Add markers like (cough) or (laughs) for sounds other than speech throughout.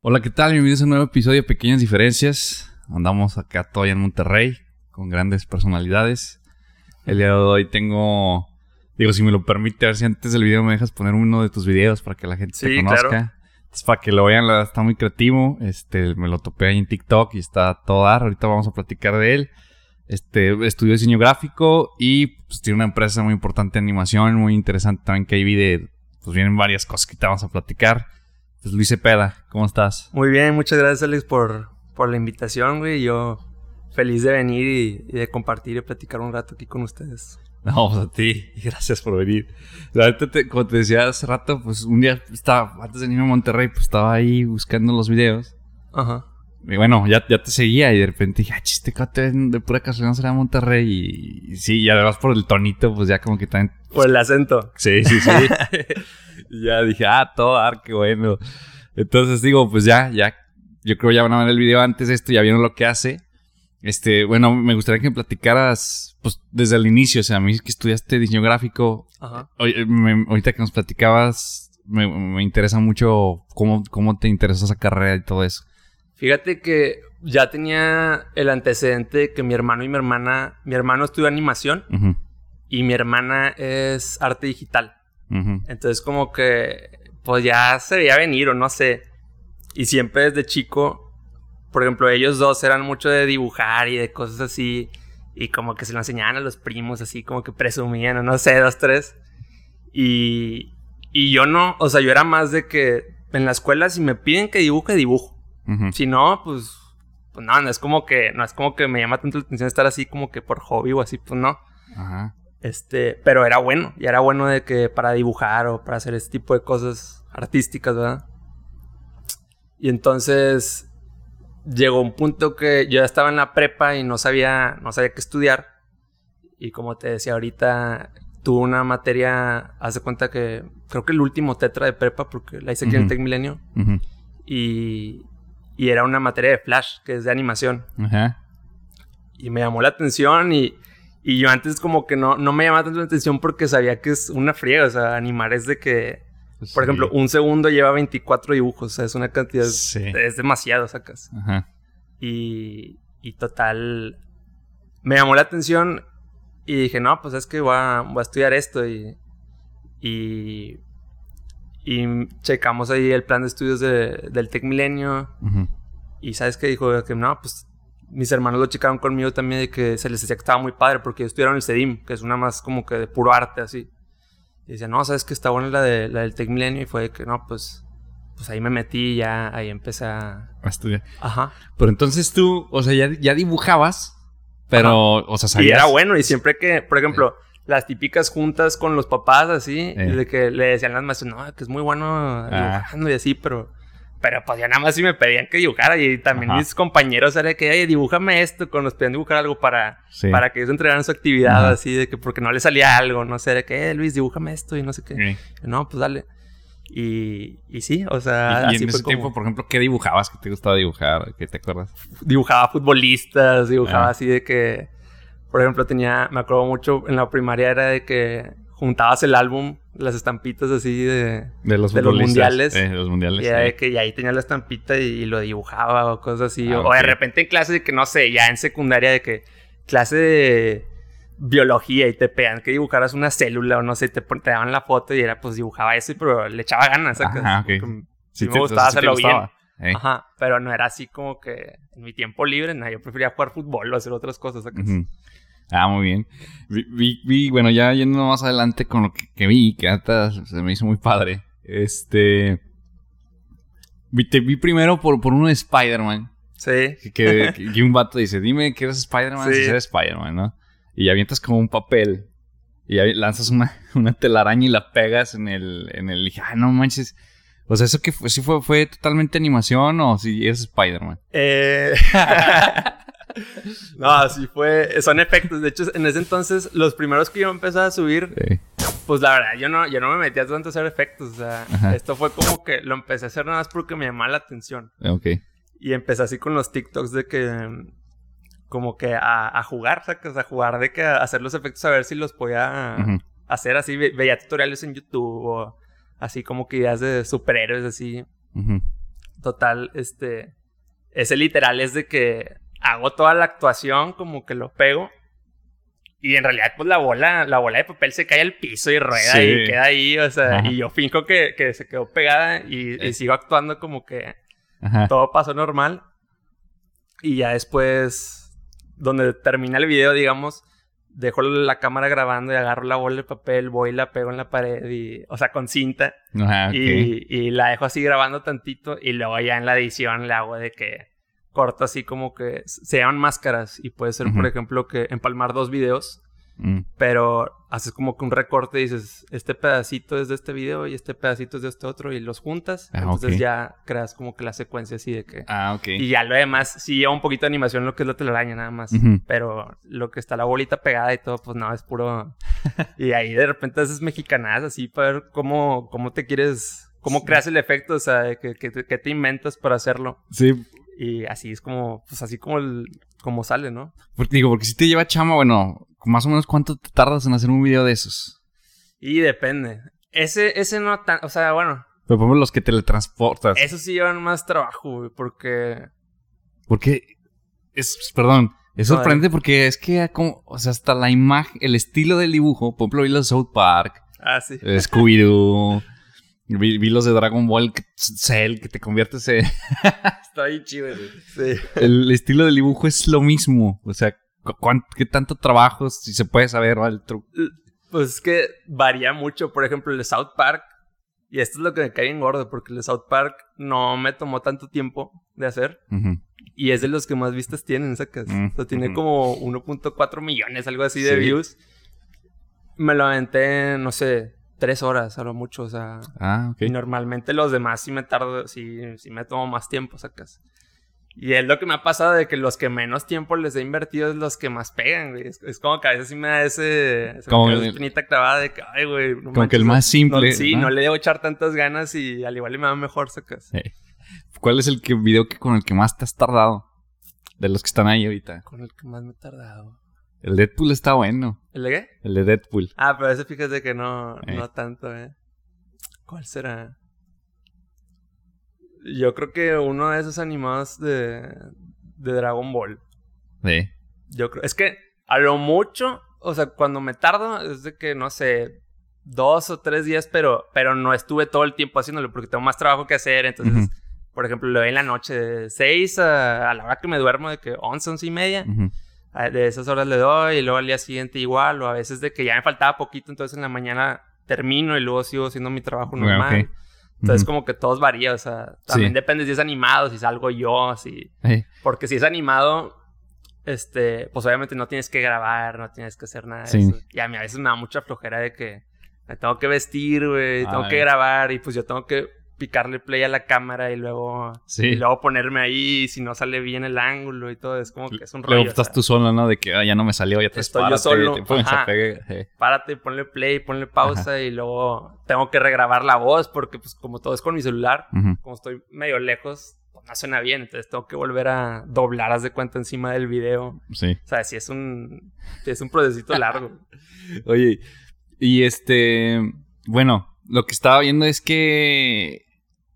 Hola, ¿qué tal? Bienvenidos a un nuevo episodio de Pequeñas Diferencias. Andamos acá todavía en Monterrey con grandes personalidades. El día de hoy tengo, digo, si me lo permite, a ver si antes del video me dejas poner uno de tus videos para que la gente te Sí, conozca. claro. Entonces, para que lo vean, la verdad está muy creativo. Este, me lo topé ahí en TikTok y está todo dar. Ahorita vamos a platicar de él. Este, estudió diseño gráfico y pues, tiene una empresa muy importante de animación, muy interesante también que ahí vi de, pues vienen varias cosas que te vamos a platicar. Pues Luis Cepeda, ¿cómo estás? Muy bien, muchas gracias Alex por, por la invitación, güey. Yo feliz de venir y, y de compartir y platicar un rato aquí con ustedes. No, pues a ti. Y gracias por venir. La verdad, te- como te decía hace rato, pues un día estaba, antes de irme a Monterrey, pues estaba ahí buscando los videos. Ajá. Y bueno, ya, ya te seguía y de repente dije, ah, chiste, de pura casualidad será Monterrey. Y, y sí, y además por el tonito, pues ya como que también... Por el acento. Sí, sí, sí. (laughs) ya dije, ah, todo qué bueno. Entonces digo, pues ya, ya, yo creo ya van a ver el video antes de esto, ya vieron lo que hace. Este, bueno, me gustaría que me platicaras, pues, desde el inicio, o sea, a mí que estudiaste diseño gráfico, Ajá. Me- ahorita que nos platicabas, me, me interesa mucho cómo, cómo te interesó esa carrera y todo eso. Fíjate que ya tenía el antecedente de que mi hermano y mi hermana, mi hermano estudió animación Ujú, y mi hermana es arte digital. ujú, Entonces como que pues ya se veía venir o no sé. Y siempre desde chico, por ejemplo, ellos dos eran mucho de dibujar y de cosas así. Y como que se lo enseñaban a los primos, así como que presumían, o no sé, dos, tres. Y, y yo no, o sea, yo era más de que en la escuela si me piden que dibuje, dibujo. ujú. Si no, pues, pues no, no es como que, no es como que me llama tanto la atención estar así como que por hobby o así, pues no. Ajá. Este, pero era bueno, y era bueno de que para dibujar o para hacer este tipo de cosas artísticas, ¿verdad? Y entonces llegó un punto que yo ya estaba en la prepa y no sabía, no sabía qué estudiar. Y como te decía ahorita, tuve una materia, hace cuenta que creo que el último tetra de prepa, porque la hice aquí en el. Tec Milenio, y, y era una materia de Flash, que es de animación. Ajá. Y me llamó la atención y, y yo antes como que no, no me llamaba tanto la atención porque sabía que es una friega. O sea, animar es de que, por sí. ejemplo, un segundo lleva 24 dibujos. O sea, es una cantidad, Sí. es demasiado, sacas. Ajá. Y, y total, me llamó la atención y dije, no, pues es que voy a, voy a estudiar esto y... Y, y checamos ahí el plan de estudios de- del Tec Milenio. Ujú. Y sabes que dijo que no, pues mis hermanos lo checaron conmigo también de que se les decía que estaba muy padre porque ellos estudiaron el CEDIM, que es una más como que de puro arte así. Y decía, no, sabes que está buena la, de, la del Tec Milenio y fue de que no, pues, pues ahí me metí y ya ahí empecé a... A estudiar. Ajá. Pero entonces tú, o sea, ya, ya dibujabas, pero, o sea, Y sabías. era bueno y siempre que, por ejemplo, las típicas juntas con los papás así, Eh. de que le decían las maestras, no, que es muy bueno Ah. dibujando y así, pero... Pero pues ya nada más si me pedían que dibujara y también Ajá. mis compañeros era de que, oye, dibújame esto, cuando nos pedían dibujar algo para, Sí. para que ellos entregaran su actividad Ajá. así, de que porque no le salía algo, no sé, de que, eh, Luis, dibújame esto y no sé qué. Sí. No, pues dale. Y, y sí, o Y, sea, y así en fue ese tiempo, por ejemplo, ¿qué dibujabas? ¿Qué te gustaba dibujar? ¿Qué te acuerdas? dibujaba futbolistas, dibujaba Ah. así de que, por ejemplo, tenía, me acuerdo mucho en la primaria era de que juntabas el álbum, las estampitas así de... De los De los futbolistas. mundiales. Eh, de los mundiales. Y sí. que ahí tenía la estampita y, y lo dibujaba o cosas así. Ah, o, de repente en clase de que, no sé, ya en secundaria de que clase de biología y te pedían que dibujaras una célula o no sé, te, te daban la foto y era pues dibujaba eso, pero le echaba ganas. Ajá, ok. Porque Sí sí me gustaba sí hacerlo bien. gustaba. Eh. Ajá, pero no era así como que en mi tiempo libre, no, yo prefería jugar fútbol o hacer otras cosas. ¿sacas? Ujú. Ah, muy bien. Vi, vi- vi- bueno, ya yendo más adelante con lo que, que vi, que hasta se me hizo muy padre. Este. vi- te vi primero por, por uno de Spider-Man. Sí. Que, que, (laughs) que un vato dice: Dime que eres Spider-Man Sí. si eres Spider-Man, ¿no? Y avientas como un papel. Y lanzas una, (laughs) una telaraña y la pegas en el. En el y dije, ah, no manches. O sea, ¿eso que fue? ¿Sí fue, fue totalmente animación o si eres Spider-Man? Eh... (laughs) (laughs) no, así fue. Son efectos. De hecho, en ese entonces, los primeros que yo empecé a subir, Sí. pues la verdad, yo no, yo no me metía tanto a hacer efectos. O sea, Ajá. esto fue como que lo empecé a hacer nada más porque me llamaba la atención. Ok. Y empecé así con los TikToks de que. Como que a, a jugar, sacas, a jugar de que a hacer los efectos a ver si los podía hacer así. Ve- Veía tutoriales en YouTube o así como que ideas de superhéroes así. Total, este. Ese literal es de que hago toda la actuación, como que lo pego. Y en realidad, pues la bola, la bola de papel se cae al piso y rueda Sí. y queda ahí. O sea, Ajá. y yo finjo que, que se quedó pegada y, y Eh. sigo actuando como que Ajá. todo pasó normal. Y ya después, donde termina el video, digamos, dejo la cámara grabando y agarro la bola de papel, voy y la pego en la pared y, o sea, con cinta. Ajá, ok. Y, y la dejo así grabando tantito y luego ya en la edición le hago de que corto así como que se llaman máscaras y puede ser, por Ujú. ejemplo, que empalmar dos videos, Mm, pero haces como que un recorte y dices, este pedacito es de este video y este pedacito es de este otro y los juntas. Ah, entonces ok. ya creas como que la secuencia así de que... Ah, ok. Y ya lo demás, sí lleva un poquito de animación lo que es la telaraña nada más. Ujú. Pero lo que está la bolita pegada y todo, pues no, es puro... (laughs) y ahí de repente haces mexicanadas así para ver cómo, cómo te quieres... Cómo creas el efecto, o sea, que, que te inventas para hacerlo. Sí, Y así es como, pues así como, el, como sale, ¿no? porque digo, porque si te lleva chama, bueno, más o menos cuánto te tardas en hacer un video de esos. Y depende. Ese, ese no tan, o sea, bueno, Pero por ejemplo, los que teletransportas. esos sí llevan más trabajo, güey, porque... Porque es, perdón, es sorprendente porque es que como, o sea, hasta la imagen, el estilo del dibujo, por ejemplo, vi los South Park, Ah, sí. eh, Scooby-Doo, (laughs) vi, vi los de Dragon Ball, que- Cell, que te conviertes en... (laughs) Está bien chido, güey. Sí. el estilo del dibujo es lo mismo, o sea, ¿qué tanto trabajo, si se puede saber, ¿va? el truco? Pues es que varía mucho. Por ejemplo, el de South Park. Y esto es lo que me cae bien gordo, porque el de South Park no me tomó tanto tiempo de hacer. Y es de los que más vistas tienen, sacas. Mm, o sea, tiene como 1.4 millones, algo así de Sí. views. Me lo aventé, no sé, tres horas a lo mucho. O sea, Ah, ok. y normalmente los demás sí me tardo, sí, sí me tomo más tiempo, sacas. Y es lo que me ha pasado de que los que menos tiempo les he invertido es los que más pegan, güey. Es, es como que a veces sí me da ese... esa Como esa el- espinita clavada de que, ay, güey... no Como que el más simple, no- sí, ¿no? no le debo echar tantas ganas y al igual y me va mejor, sacas. ¿Cuál es el que, video que con el que más te has tardado? De los que están ahí ahorita. Con el que más me he tardado. ¿El El Deadpool está bueno. de qué? El de Deadpool. Ah, pero ese fíjate que no, Eh. no tanto, eh. ¿Cuál será? Yo creo que uno de esos animados de, de Dragon Ball. Sí. Yo creo. Es que a lo mucho, o sea, cuando me tardo, es de que, no sé, dos o tres días, pero, pero no estuve todo el tiempo haciéndolo porque tengo más trabajo que hacer. Entonces, por ejemplo, lo doy en la noche de seis a, a la hora que me duermo, de que once, once y media. De esas horas le doy y luego al día siguiente igual. O a veces de que ya me faltaba poquito, entonces en la mañana termino y luego sigo haciendo mi trabajo Ok, normal. ok. Entonces, como que todos varía, o sea, también Sí. depende si es animado, si salgo yo, si. Eh, Porque si es animado, este, pues obviamente no tienes que grabar, no tienes que hacer nada de Sí. eso. Y a mí a veces me da mucha flojera de que me tengo que vestir, güey, tengo que grabar y pues yo tengo que picarle play a la cámara y luego, Sí. y luego ponerme ahí y si no sale bien el ángulo y todo, es como que es un rollo. Luego estás tú solo, ¿no? De que ah, ya no me salió, ya te Estoy yo solo, te pones ajá. a pegar. eh. Párate, ponle play, ponle pausa y luego tengo que regrabar la voz porque pues como todo es con mi celular, como estoy medio lejos, pues no suena bien, entonces tengo que volver a doblar, haz de cuenta encima del video. Sí. O sea, si es un, sí es un procesito largo. (laughs) Oye, y este, bueno, lo que estaba viendo es que,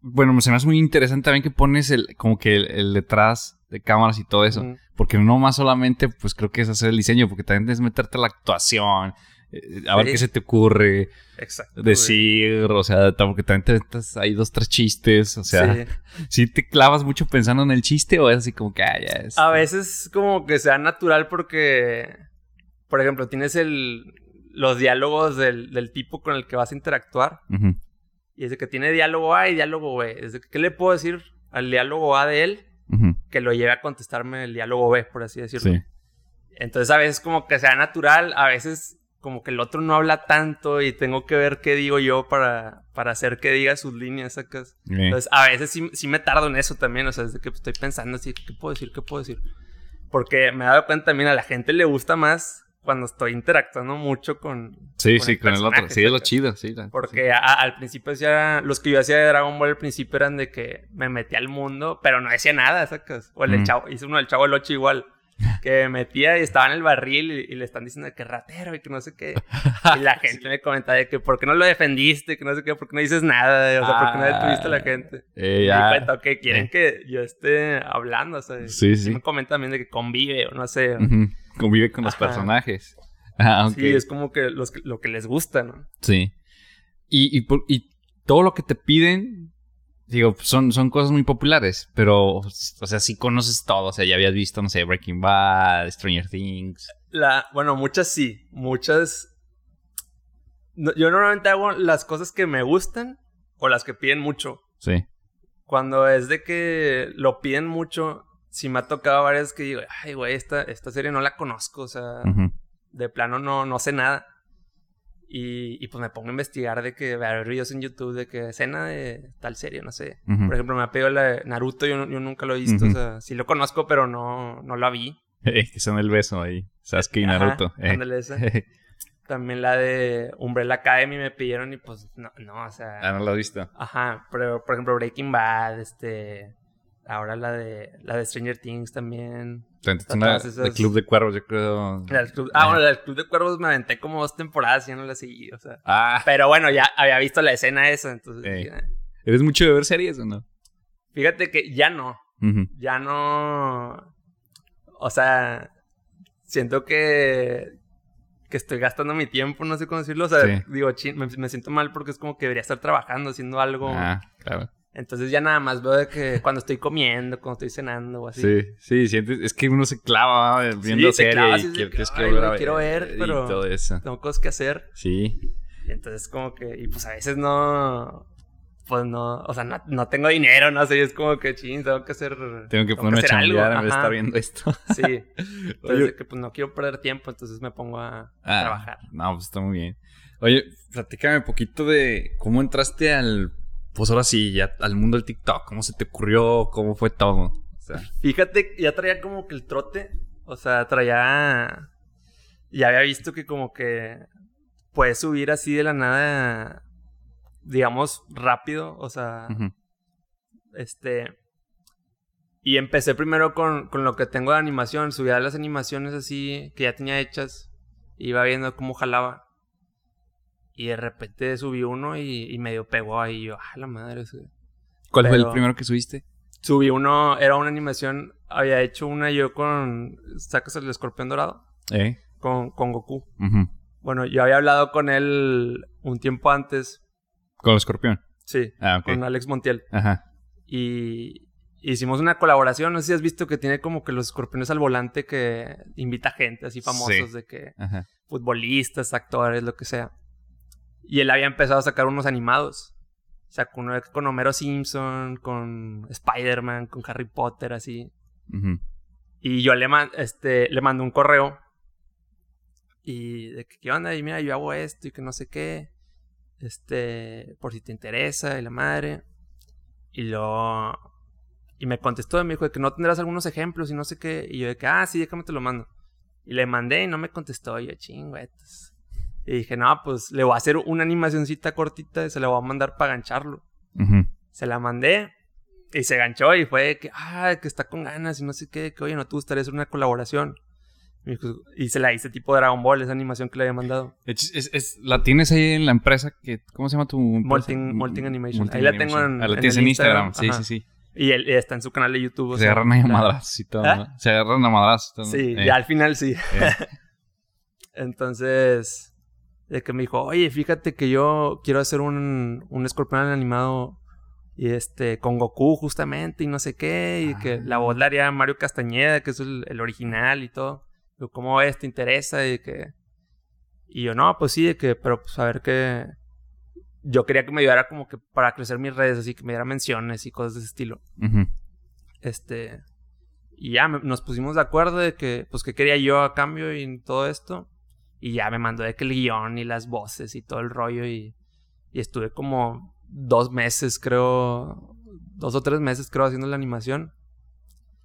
bueno, se me hace muy interesante también que pones el, como que el, el detrás de cámaras y todo eso, porque no más solamente, pues creo que es hacer el diseño, porque también es meterte a la actuación, eh, a ver Sí. qué se te ocurre, Exacto. decir, o sea, porque también te metes ahí dos, tres chistes, o sea, Sí. (laughs) si te clavas mucho pensando en el chiste o es así como que, ah, ya es. A veces como que sea natural porque, por ejemplo, tienes el, los diálogos del, del tipo con el que vas a interactuar. Ujú, Y es de que tiene diálogo A y diálogo B. Es de que, ¿qué le puedo decir al diálogo A de él ujú, que lo lleve a contestarme el diálogo B, por así decirlo? Sí. Entonces a veces como que sea natural, a veces como que el otro no habla tanto y tengo que ver qué digo yo para, para hacer que diga sus líneas, sacas. Eh, Entonces a veces sí, sí me tardo en eso también, o sea, desde que estoy pensando así, ¿qué puedo decir? ¿Qué puedo decir? Porque me he dado cuenta también a la gente le gusta más cuando estoy interactuando mucho con... sí, con sí, con el otro. Sí, es lo chido, sí. la- Porque a- al principio decía, los que yo hacía de Dragon Ball al principio eran de que me metía al mundo, pero no decía nada, sacas. O el del Mm. chavo, hice uno del chavo del 8 igual. (laughs) que metía y estaba en el barril y, le están diciendo que ratero y que no sé qué. Y la (laughs) gente me comentaba de que por qué no lo defendiste, que no sé qué, por qué no dices nada, o sea, por qué no detuviste a la gente. Eh, Y ya. cuento que quieren que yo esté hablando, o sea, Sí, y sí. me comentan también de que convive o no sé. Ujú. Convive con los Ajá. personajes. (laughs) Ah. Sí, es como que los, lo que les gusta, ¿no? Sí. Y, y, y todo lo que te piden, digo, son, son cosas muy populares, pero, o sea, sí conoces todo. O sea, ya habías visto, no sé, Breaking Bad, Stranger Things. La, bueno, muchas sí, muchas... no- yo normalmente hago las cosas que me gustan o las que piden mucho. Sí. Cuando es de que lo piden mucho, sí me ha tocado varias que digo, ay, güey, esta, esta serie no la conozco, o sea, Ujú. de plano no, no sé nada. Y, y pues me pongo a investigar de que, a ver videos en YouTube de que escena de tal serie, no sé. Ujú. Por ejemplo, me ha pedido la de Naruto, yo, yo nunca lo he visto, Ujú. o sea, sí lo conozco, pero no, no la vi. (laughs) Eh, que son el beso ahí. Sasuke y Ajá, Naruto. eh. ándale esa. (laughs) También la de Umbrella Academy me pidieron y pues no, no, o sea... ah, no lo has visto. Ajá, pero por ejemplo Breaking Bad, este... Ahora la de la de Stranger Things también. Una, esas- de Club de Cuervos, yo creo. La del Club- ah, Eh. bueno, del Club de Cuervos me aventé como dos temporadas y ya no la seguí, o sea. Ah, Pero bueno, ya había visto la escena esa, entonces... Eh. "Ah". ¿eres mucho de ver series o no? Fíjate que ya no, ya no... O sea, siento que... Que estoy gastando mi tiempo, no sé cómo decirlo. O sea, Sí. digo, chin, me, me siento mal porque es como que debería estar trabajando, haciendo algo. Ah, claro. Entonces ya nada más veo de que (laughs) cuando estoy comiendo, cuando estoy cenando o así. Sí, sí, sientes, es que uno se clava ¿va? viendo serie clavas y y es de quiere- que, tienes que "Ay, volver güey, a ver. quiero ver, y pero- todo eso. Tengo cosas que hacer. Sí. Y entonces como que... Y pues a veces no... Pues no... O sea, no, no tengo dinero, no sé. es como que, ching, tengo que hacer... Tengo que ponerme a chambear en vez de estar viendo esto. Sí. (laughs) Entonces Oye. que pues no quiero perder tiempo, entonces me pongo a, a Ah, trabajar. No, pues está muy bien. Oye, platícame un poquito de cómo entraste al. Pues ahora sí, ya al mundo del TikTok. ¿Cómo se te ocurrió? ¿Cómo fue todo? O sea, Fíjate, ya traía como que el trote. O sea, traía. Ya había visto que como que puedes subir así de la nada. Digamos, rápido. O sea, este. Y empecé primero con, con lo que tengo de animación. Subía las animaciones así que ya tenía hechas. Iba viendo cómo jalaba. Y de repente subí uno y, y medio pegó ahí. Y yo, ah, la madre. ese- ¿Cuál fue el primero que subiste? Subí uno, era una animación, había hecho una yo con, sacas el escorpión dorado, ¿Eh? con, con Goku. Bueno, yo había hablado con él un tiempo antes, Con el escorpión. sí, Ah, con Alex Montiel. Ajá. Y hicimos una colaboración, no sé si has visto que tiene como que los escorpiones al volante que invita gente así famosos Sí. de que Ajá. futbolistas, actores, lo que sea. Y él había empezado a sacar unos animados. Sacó uno con Homero Simpson, con Spider-Man, con Harry Potter, así. Ujú. Y yo le, man- este, le mandé un correo. Y de que, ¿qué onda? Y mira, yo hago esto y que no sé qué. Este, por si te interesa y la madre. Y lo... Y me contestó y me dijo de que no tendrás algunos ejemplos y no sé qué. Y yo de que, ah, sí, déjame te lo mando. Y le mandé y no me contestó. Y yo, chingüetas. Y dije, no, pues le voy a hacer una animacioncita cortita y se la voy a mandar para gancharlo. Se la mandé y se ganchó y fue que, ah, que está con ganas y no sé qué, que oye, no te gustaría hacer una colaboración. Y, se la hice tipo Dragon Ball, esa animación que le había mandado. Es- es- es- ¿La tienes ahí en la empresa? que ¿Cómo se llama tu empresa? Molting- Molting Animation. Molting Ahí la tengo en- Ah, la en tienes en Instagram. Instagram. Sí, sí, sí. Y él está en su canal de YouTube. Se sea, agarran ahí a madrazos y todo, ¿Ah? ¿no? (laughs) Se agarran a madrazos. y todo, ¿no? Sí, Eh, ya al final sí. eh. (laughs) Entonces, de que me dijo, oye, fíjate que yo quiero hacer un, un escorpión animado y este, con Goku justamente y no sé qué, y que Ah. la voz la haría Mario Castañeda, que es el, el original y todo. Digo, ¿cómo ves? ¿Te interesa? Y que... Y yo, no, pues sí, de que, pero pues a ver qué... Yo quería que me ayudara como que para crecer mis redes, así que me diera menciones y cosas de ese estilo. Este. Y ya me- nos pusimos de acuerdo de que, pues, que quería yo a cambio y todo esto. Y ya me mandó de que el guion y las voces y todo el rollo. Y, y estuve como dos meses, creo. Dos o tres meses, creo, haciendo la animación.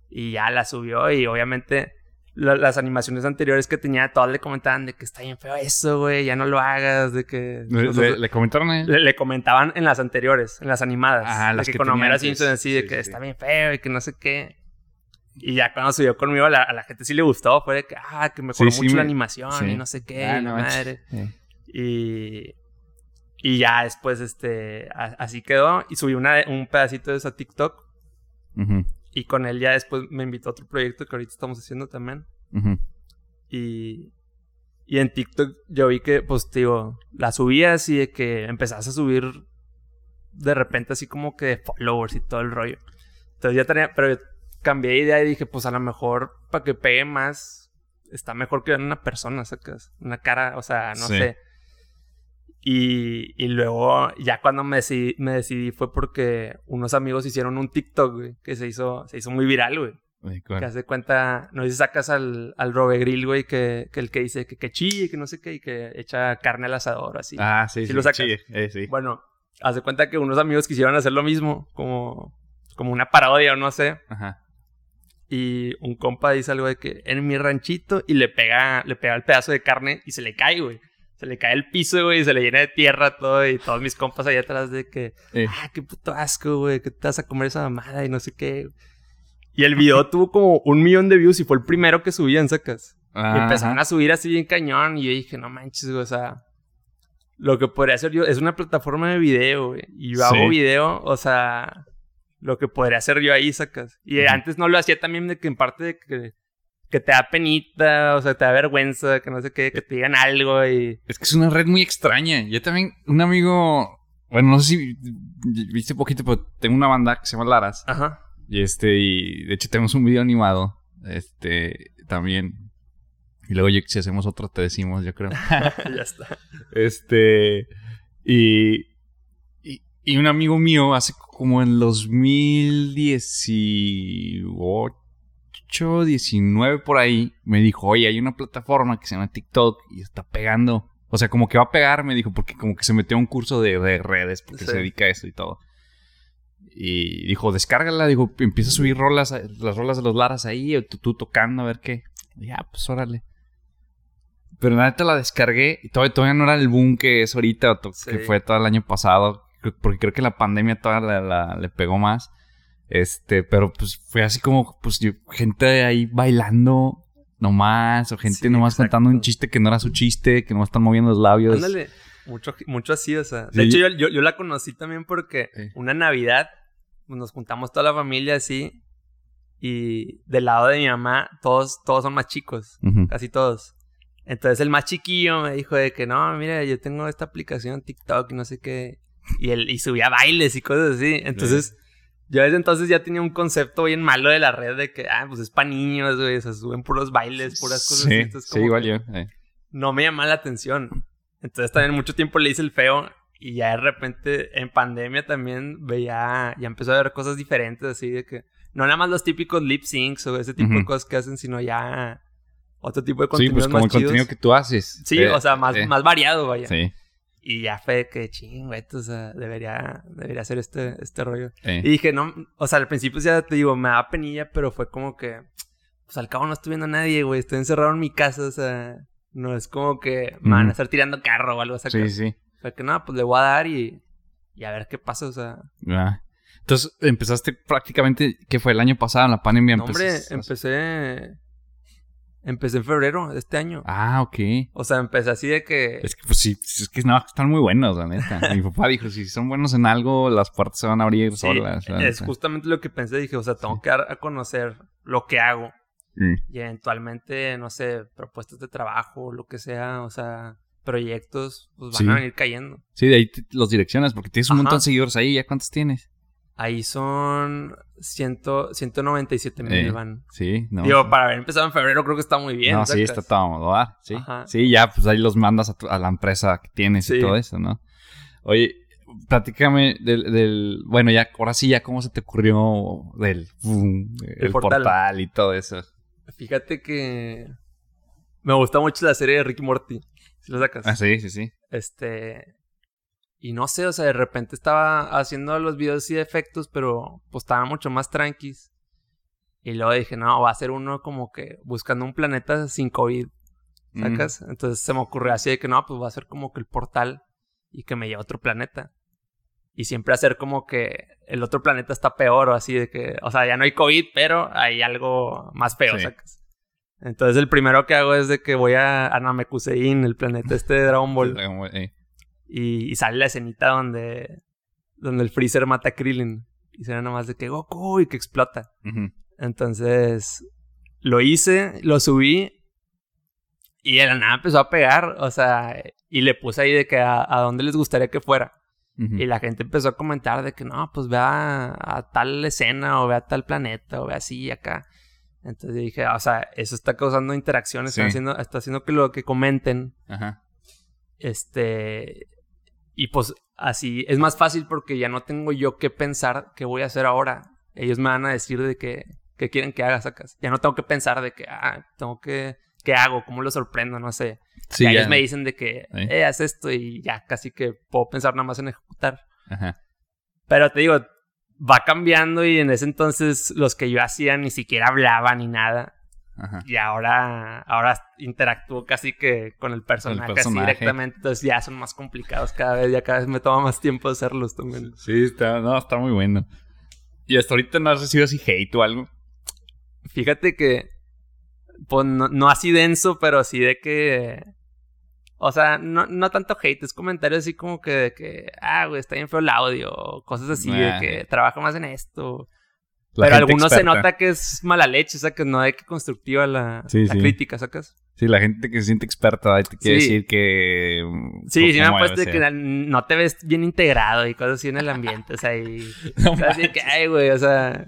Y ya la subió. Y obviamente, la- las animaciones anteriores que tenía, todas le comentaban de que está bien feo eso, güey. Ya no lo hagas. De que. ¿Le, o sea, le- le comentaron a él? le, le comentaban en las anteriores, en las animadas. Ah, las que, que con Homero. Simpson así, de Sí, que sí, está bien feo y que no sé qué. Y ya cuando subió conmigo, a la, a la gente sí le gustó. Fue de que, ah, que mejoró Sí, sí, mucho la me- animación sí. y no sé qué. Ah, y no madre. Y, y ya después, este, a- así quedó. Y subí una, un pedacito de eso a TikTok. Y con él ya después me invitó a otro proyecto que ahorita estamos haciendo también. Y, y en TikTok yo vi que, pues, digo, la subías y de que empezás a subir de repente así como que de followers y todo el rollo. Entonces ya tenía, pero cambié de idea y dije, pues a lo mejor para que pegue más, está mejor que una persona, sacas, una cara, o sea, no Sí. sé. Y, y luego, ya cuando me decidí, me decidí fue porque unos amigos hicieron un TikTok, güey, que se hizo, se hizo muy viral, güey. Ay, Que hace cuenta, no sé si sacas al, al Robe Grill, güey, que, que el que dice que, que chille, que no sé qué, y que echa carne al asador, así. Ah, sí, Sí sí. lo sacas. Sí, eh, sí. Bueno, hace cuenta que unos amigos quisieron hacer lo mismo, como, como una parodia o no sé. Ajá. Y un compa dice algo de que en mi ranchito y le pega, le pega el pedazo de carne y se le cae, güey. Se le cae el piso, güey, y se le llena de tierra todo. Y todos mis compas allá atrás de que, ah, qué puto asco, güey, que te vas a comer esa mamada y no sé qué. Y el video tuvo como un millón de views y fue el primero que subían, sacas. Y empezaron a subir así bien cañón. Y yo dije, no manches, güey, o sea, lo que podría hacer yo es una plataforma de video, güey. Y yo Sí. hago video, o sea, lo que podría hacer yo ahí, sacas. Y antes no lo hacía también de que en parte de que, que te da penita, o sea, te da vergüenza, que no sé qué, que te digan algo y. Es que es una red muy extraña. Yo también, un amigo, bueno, no sé si viste poquito, pero tengo una banda que se llama Laras. Ajá. Y este, y de hecho tenemos un video animado, este, también. Y luego yo, si hacemos otro te decimos, yo creo. (laughs) ya está. Este, y, y, y un amigo mío hace como en 2018, 19 por ahí, me dijo, oye, hay una plataforma que se llama TikTok y está pegando. O sea, como que va a pegar, me dijo, porque como que se metió a un curso de, de redes, porque Sí. se dedica a eso y todo. Y dijo, descárgala, digo, empieza a subir rolas, las rolas de los Laras ahí, tú, tú tocando, a ver qué. Y ya, pues órale. Pero la neta la descargué y todavía, todavía no era el boom que es ahorita, Sí. que fue todo el año pasado, porque creo que la pandemia la- la- le pegó más. Este, pero pues fue así como, pues yo- gente ahí bailando nomás, o gente Sí, nomás exacto. contando un chiste que no era su chiste, que nomás están moviendo los labios. Ándale. Mucho, mucho así, o sea. Sí. De hecho, yo, yo, yo la conocí también porque Sí. una Navidad pues, nos juntamos toda la familia así. Y del lado de mi mamá, todos, todos son más chicos. Casi todos. Entonces el más chiquillo me dijo de que no, mira, yo tengo esta aplicación TikTok y no sé qué. Y él y subía bailes y cosas así. Entonces, yo desde entonces ya tenía un concepto bien malo de la red de que, ah, pues es para niños, güey. O sea, suben puros bailes, puras cosas Sí, así. Entonces, sí, como igual que- yo. eh. no me llamaba la atención. Entonces también mucho tiempo le hice el feo y ya de repente en pandemia también veía, ya empezó a ver cosas diferentes así de que no nada más los típicos lip syncs o ese tipo de Ujú. cosas que hacen, sino ya otro tipo de Sí, contenido pues como más el contenido chidos. que tú haces. Sí, Eh, o sea, más, eh, más variado, vaya. Sí. Y ya fue que ching, güey, o sea, debería, debería hacer este, este rollo. Y dije, no, o sea, al principio ya te digo, me da penilla, pero fue como que, pues al cabo no estoy viendo a nadie, güey, estoy encerrado en mi casa, o sea, no es como que me van a estar tirando carro o algo así. Sí, sí. Fue que no, pues le voy a dar y, y a ver qué pasa, o sea. Ah. Entonces empezaste prácticamente, ¿qué fue el año pasado? En la pandemia No, hombre, empecé, empecé en febrero de este año. Ah, ok. O sea, empecé así de que, Es que pues sí, es que no, están muy buenos, la neta. (laughs) Mi papá dijo, si son buenos en algo, las puertas se van a abrir sí, solas. la es justamente lo que pensé, dije, o sea, tengo Sí. que dar a conocer lo que hago. Mm. y eventualmente, no sé, propuestas de trabajo, lo que sea, o sea, proyectos, pues van Sí. a venir cayendo. Sí, de ahí los direcciones, porque tienes un Ajá. montón de seguidores ahí. ¿Ya cuántos tienes? Ahí son ciento, 197 mil Eh, van. Sí, no. Digo, para haber empezado en febrero creo que está muy bien. no, sí, está todo a modo dar, Sí. Ajá. sí, ya, pues ahí los mandas a, tu- a la empresa que tienes Sí. y todo eso, ¿no? Oye, platícame del, del. Bueno, ya, ahora sí, ya, ¿cómo se te ocurrió del. boom, el, portal. portal. y todo eso? Fíjate que me gusta mucho la serie de Ricky Morty. Si lo sacas. Ah, sí, sí, sí. Este. Y no sé, o sea, de repente estaba haciendo los videos así de efectos, pero pues estaban mucho más tranquis. Y luego dije, no, va a ser uno como que buscando un planeta sin COVID, Mm. ¿sacas? Entonces se me ocurrió así de que no, pues va a ser como que el portal y que me lleve a otro planeta. y siempre hacer como que el otro planeta está peor o así de que, o sea, ya no hay COVID, pero hay algo más feo, Sí. sacas. Entonces el primero que hago es de que voy a, a Namekusein, el planeta este de Dragon Ball, Eh, y, y sale la escenita donde, donde el Freezer mata a Krillin. Y se ve nomás de que Goku y que explota. Entonces lo hice, lo subí y de la nada empezó a pegar, o sea, y le puse ahí de que a, a dónde les gustaría que fuera. Y la gente empezó a comentar de que no, pues vea a, tal escena o vea a tal planeta o vea así acá. Entonces dije, o sea, eso está causando interacciones, está, haciendo, está haciendo que lo que comenten, Ajá. este, y pues así es más fácil porque ya no tengo yo que pensar qué voy a hacer ahora. Ellos me van a decir de que, que quieren que haga sacas. Ya no tengo que pensar de que, ah, tengo que, ¿qué hago? ¿Cómo lo sorprendo? No sé. Sí, ya ya. ellos me dicen de que, Sí. eh, haz esto y ya casi que puedo pensar nada más en ejecutar. Ajá. Pero te digo, va cambiando y en ese entonces los que yo hacía ni siquiera hablaban ni nada. Ajá. Y ahora, ahora interactúo casi que con el personaje, directamente. Entonces ya son más complicados cada vez. Ya cada vez me toma más tiempo hacerlos también. Sí, está, no, está muy bueno. ¿Y hasta ahorita no has recibido así hate o algo? Fíjate que, pues no, no así denso, pero sí de que... O sea, no, no tanto hate, es comentarios así como que de que, ah, güey, está bien feo el audio, o cosas así, de que trabaja más en esto. La pero algunos se nota que es mala leche, o sea, que no hay que constructiva la, Sí, la sí. crítica, ¿sacas? Sí, la gente que se siente experta te quiere Sí. decir que... mm, Sí, sí me han puesto que no te ves bien integrado y cosas así en el ambiente, o sea, y... (laughs) No o sea, así que, ay, güey, o sea...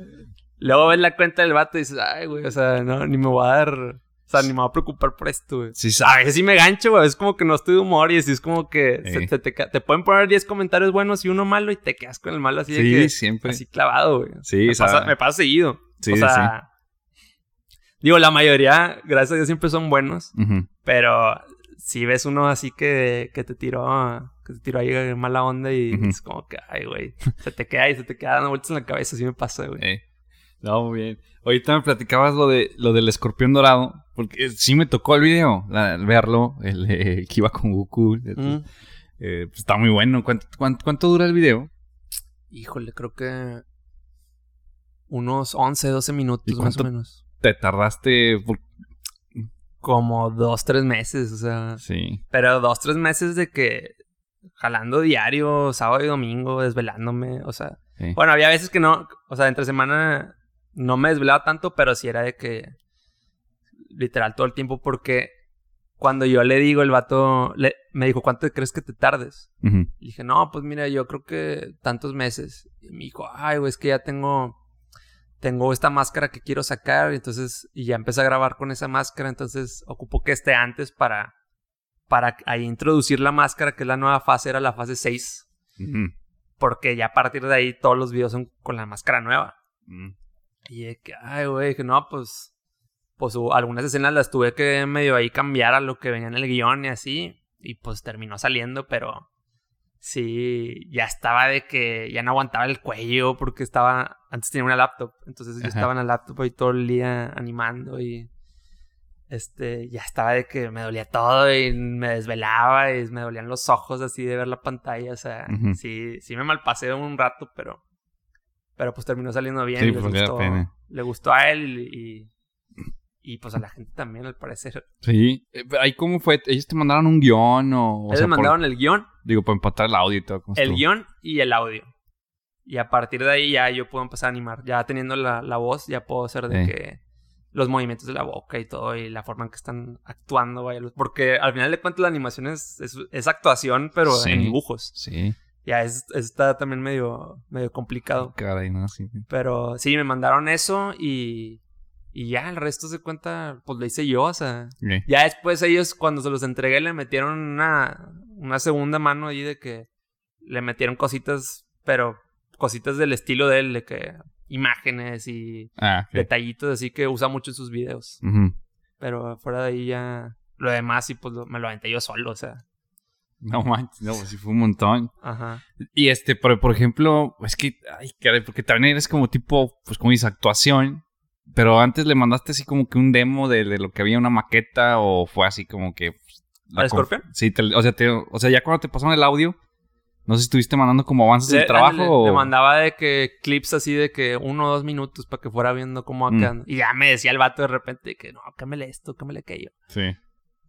Luego ves la cuenta del vato y dices, ay, güey, o sea, no, ni me voy a dar... O sea, ni me voy a preocupar por esto, güey. Sí, A sabes. veces sí me gancho, güey. Es como que no estoy de humor y así es como que se- te, te te pueden poner 10 comentarios buenos y uno malo y te quedas con el malo así de Sí, que... siempre. Así clavado, güey. Sí, me, sea- pasa, me pasa seguido. Sí, o sí, sea... Digo, la mayoría, gracias a Dios, siempre son buenos. Pero si ves uno así que, que te tiró, que te tiró ahí mala onda y es como que, ay, güey, se te queda y se te queda dando vueltas en la cabeza, así me pasa, güey. Eh, No, muy bien. Ahorita me platicabas lo de lo del escorpión dorado, porque eh, sí me tocó el video, la- verlo, el, (laughs) que iba con Goku. Mm. Eh, pues está muy bueno. ¿Cuánto, cuánto, cuánto dura el video? Híjole, creo que unos 11, 12 ¿Y minutos más o menos. Te tardaste por... Como dos, tres meses, o sea. Sí. Pero dos, tres meses de que jalando diario, sábado y domingo, desvelándome, o sea. sí. Bueno, había veces que no, o sea, entre semana no me desvelaba tanto, pero sí era de que literal todo el tiempo porque cuando yo le digo, el vato le, me dijo, ¿cuánto crees que te tardes? Dije, no, pues mira, yo creo que tantos meses. Y me dijo, ay, güey, es que ya tengo, tengo esta máscara que quiero sacar, y entonces, y ya empecé a grabar con esa máscara, entonces ocupo que esté antes para, para ahí introducir la máscara, que es la nueva fase, era la fase 6. Ujú. Porque ya a partir de ahí todos los videos son con la máscara nueva. Mm. Y de que, ay, güey, dije, no, pues, pues algunas escenas las tuve que medio ahí cambiar a lo que venía en el guion y así. Y pues terminó saliendo, pero sí, ya estaba de que ya no aguantaba el cuello porque estaba, antes tenía una laptop. Entonces yo estaba en la laptop ahí todo el día animando y este, ya estaba de que me dolía todo y me desvelaba y me dolían los ojos así de ver la pantalla. O sea, sí, sí me malpasé un rato, pero, pero pues terminó saliendo bien. Sí, pues, gustó, pena. le gustó a él y, y pues a la gente también al parecer. Sí. Eh, ¿Ahí cómo fue? ¿Ellos te mandaron un guion o...? o Ellos sea, por- mandaron el guion, Digo, para empatar el audio y todo. ¿cómo el guion y el audio. Y a partir de ahí ya yo puedo empezar a animar. Ya teniendo la, la voz, ya puedo hacer de Sí. que los movimientos de la boca y todo, y la forma en que están actuando, vaya. Porque al final de cuentas la animación es, es, es actuación, pero Sí. en dibujos. Sí. Ya es, está también medio, medio complicado. Caray, no, sí. Pero sí, me mandaron eso y, y ya el resto se cuenta, pues lo hice yo, o sea. Ya después ellos, cuando se los entregué, le metieron una, una segunda mano ahí de que le metieron cositas, pero cositas del estilo de él, de que imágenes y Ah, detallitos así que usa mucho en sus videos. Pero fuera de ahí ya, lo demás sí, pues lo- me lo aventé yo solo, o sea. (laughs) No manches, no, sí fue un montón. Ajá. Y este, pero por ejemplo, es que, ay, caray, porque también eres como tipo, pues como dices, actuación. Pero antes le mandaste así como que un demo de, de lo que había una maqueta o fue así como que... pues, la ¿Al Scorpion? Sí, te- o, sea, te- o sea, ya cuando te pasaron el audio, No sé si estuviste mandando como avances del trabajo le, o... le mandaba de que clips así de que uno o dos minutos para que fuera viendo cómo va Mm. quedando. Y ya me decía el vato de repente que no, cámele esto, cámele aquello. Sí.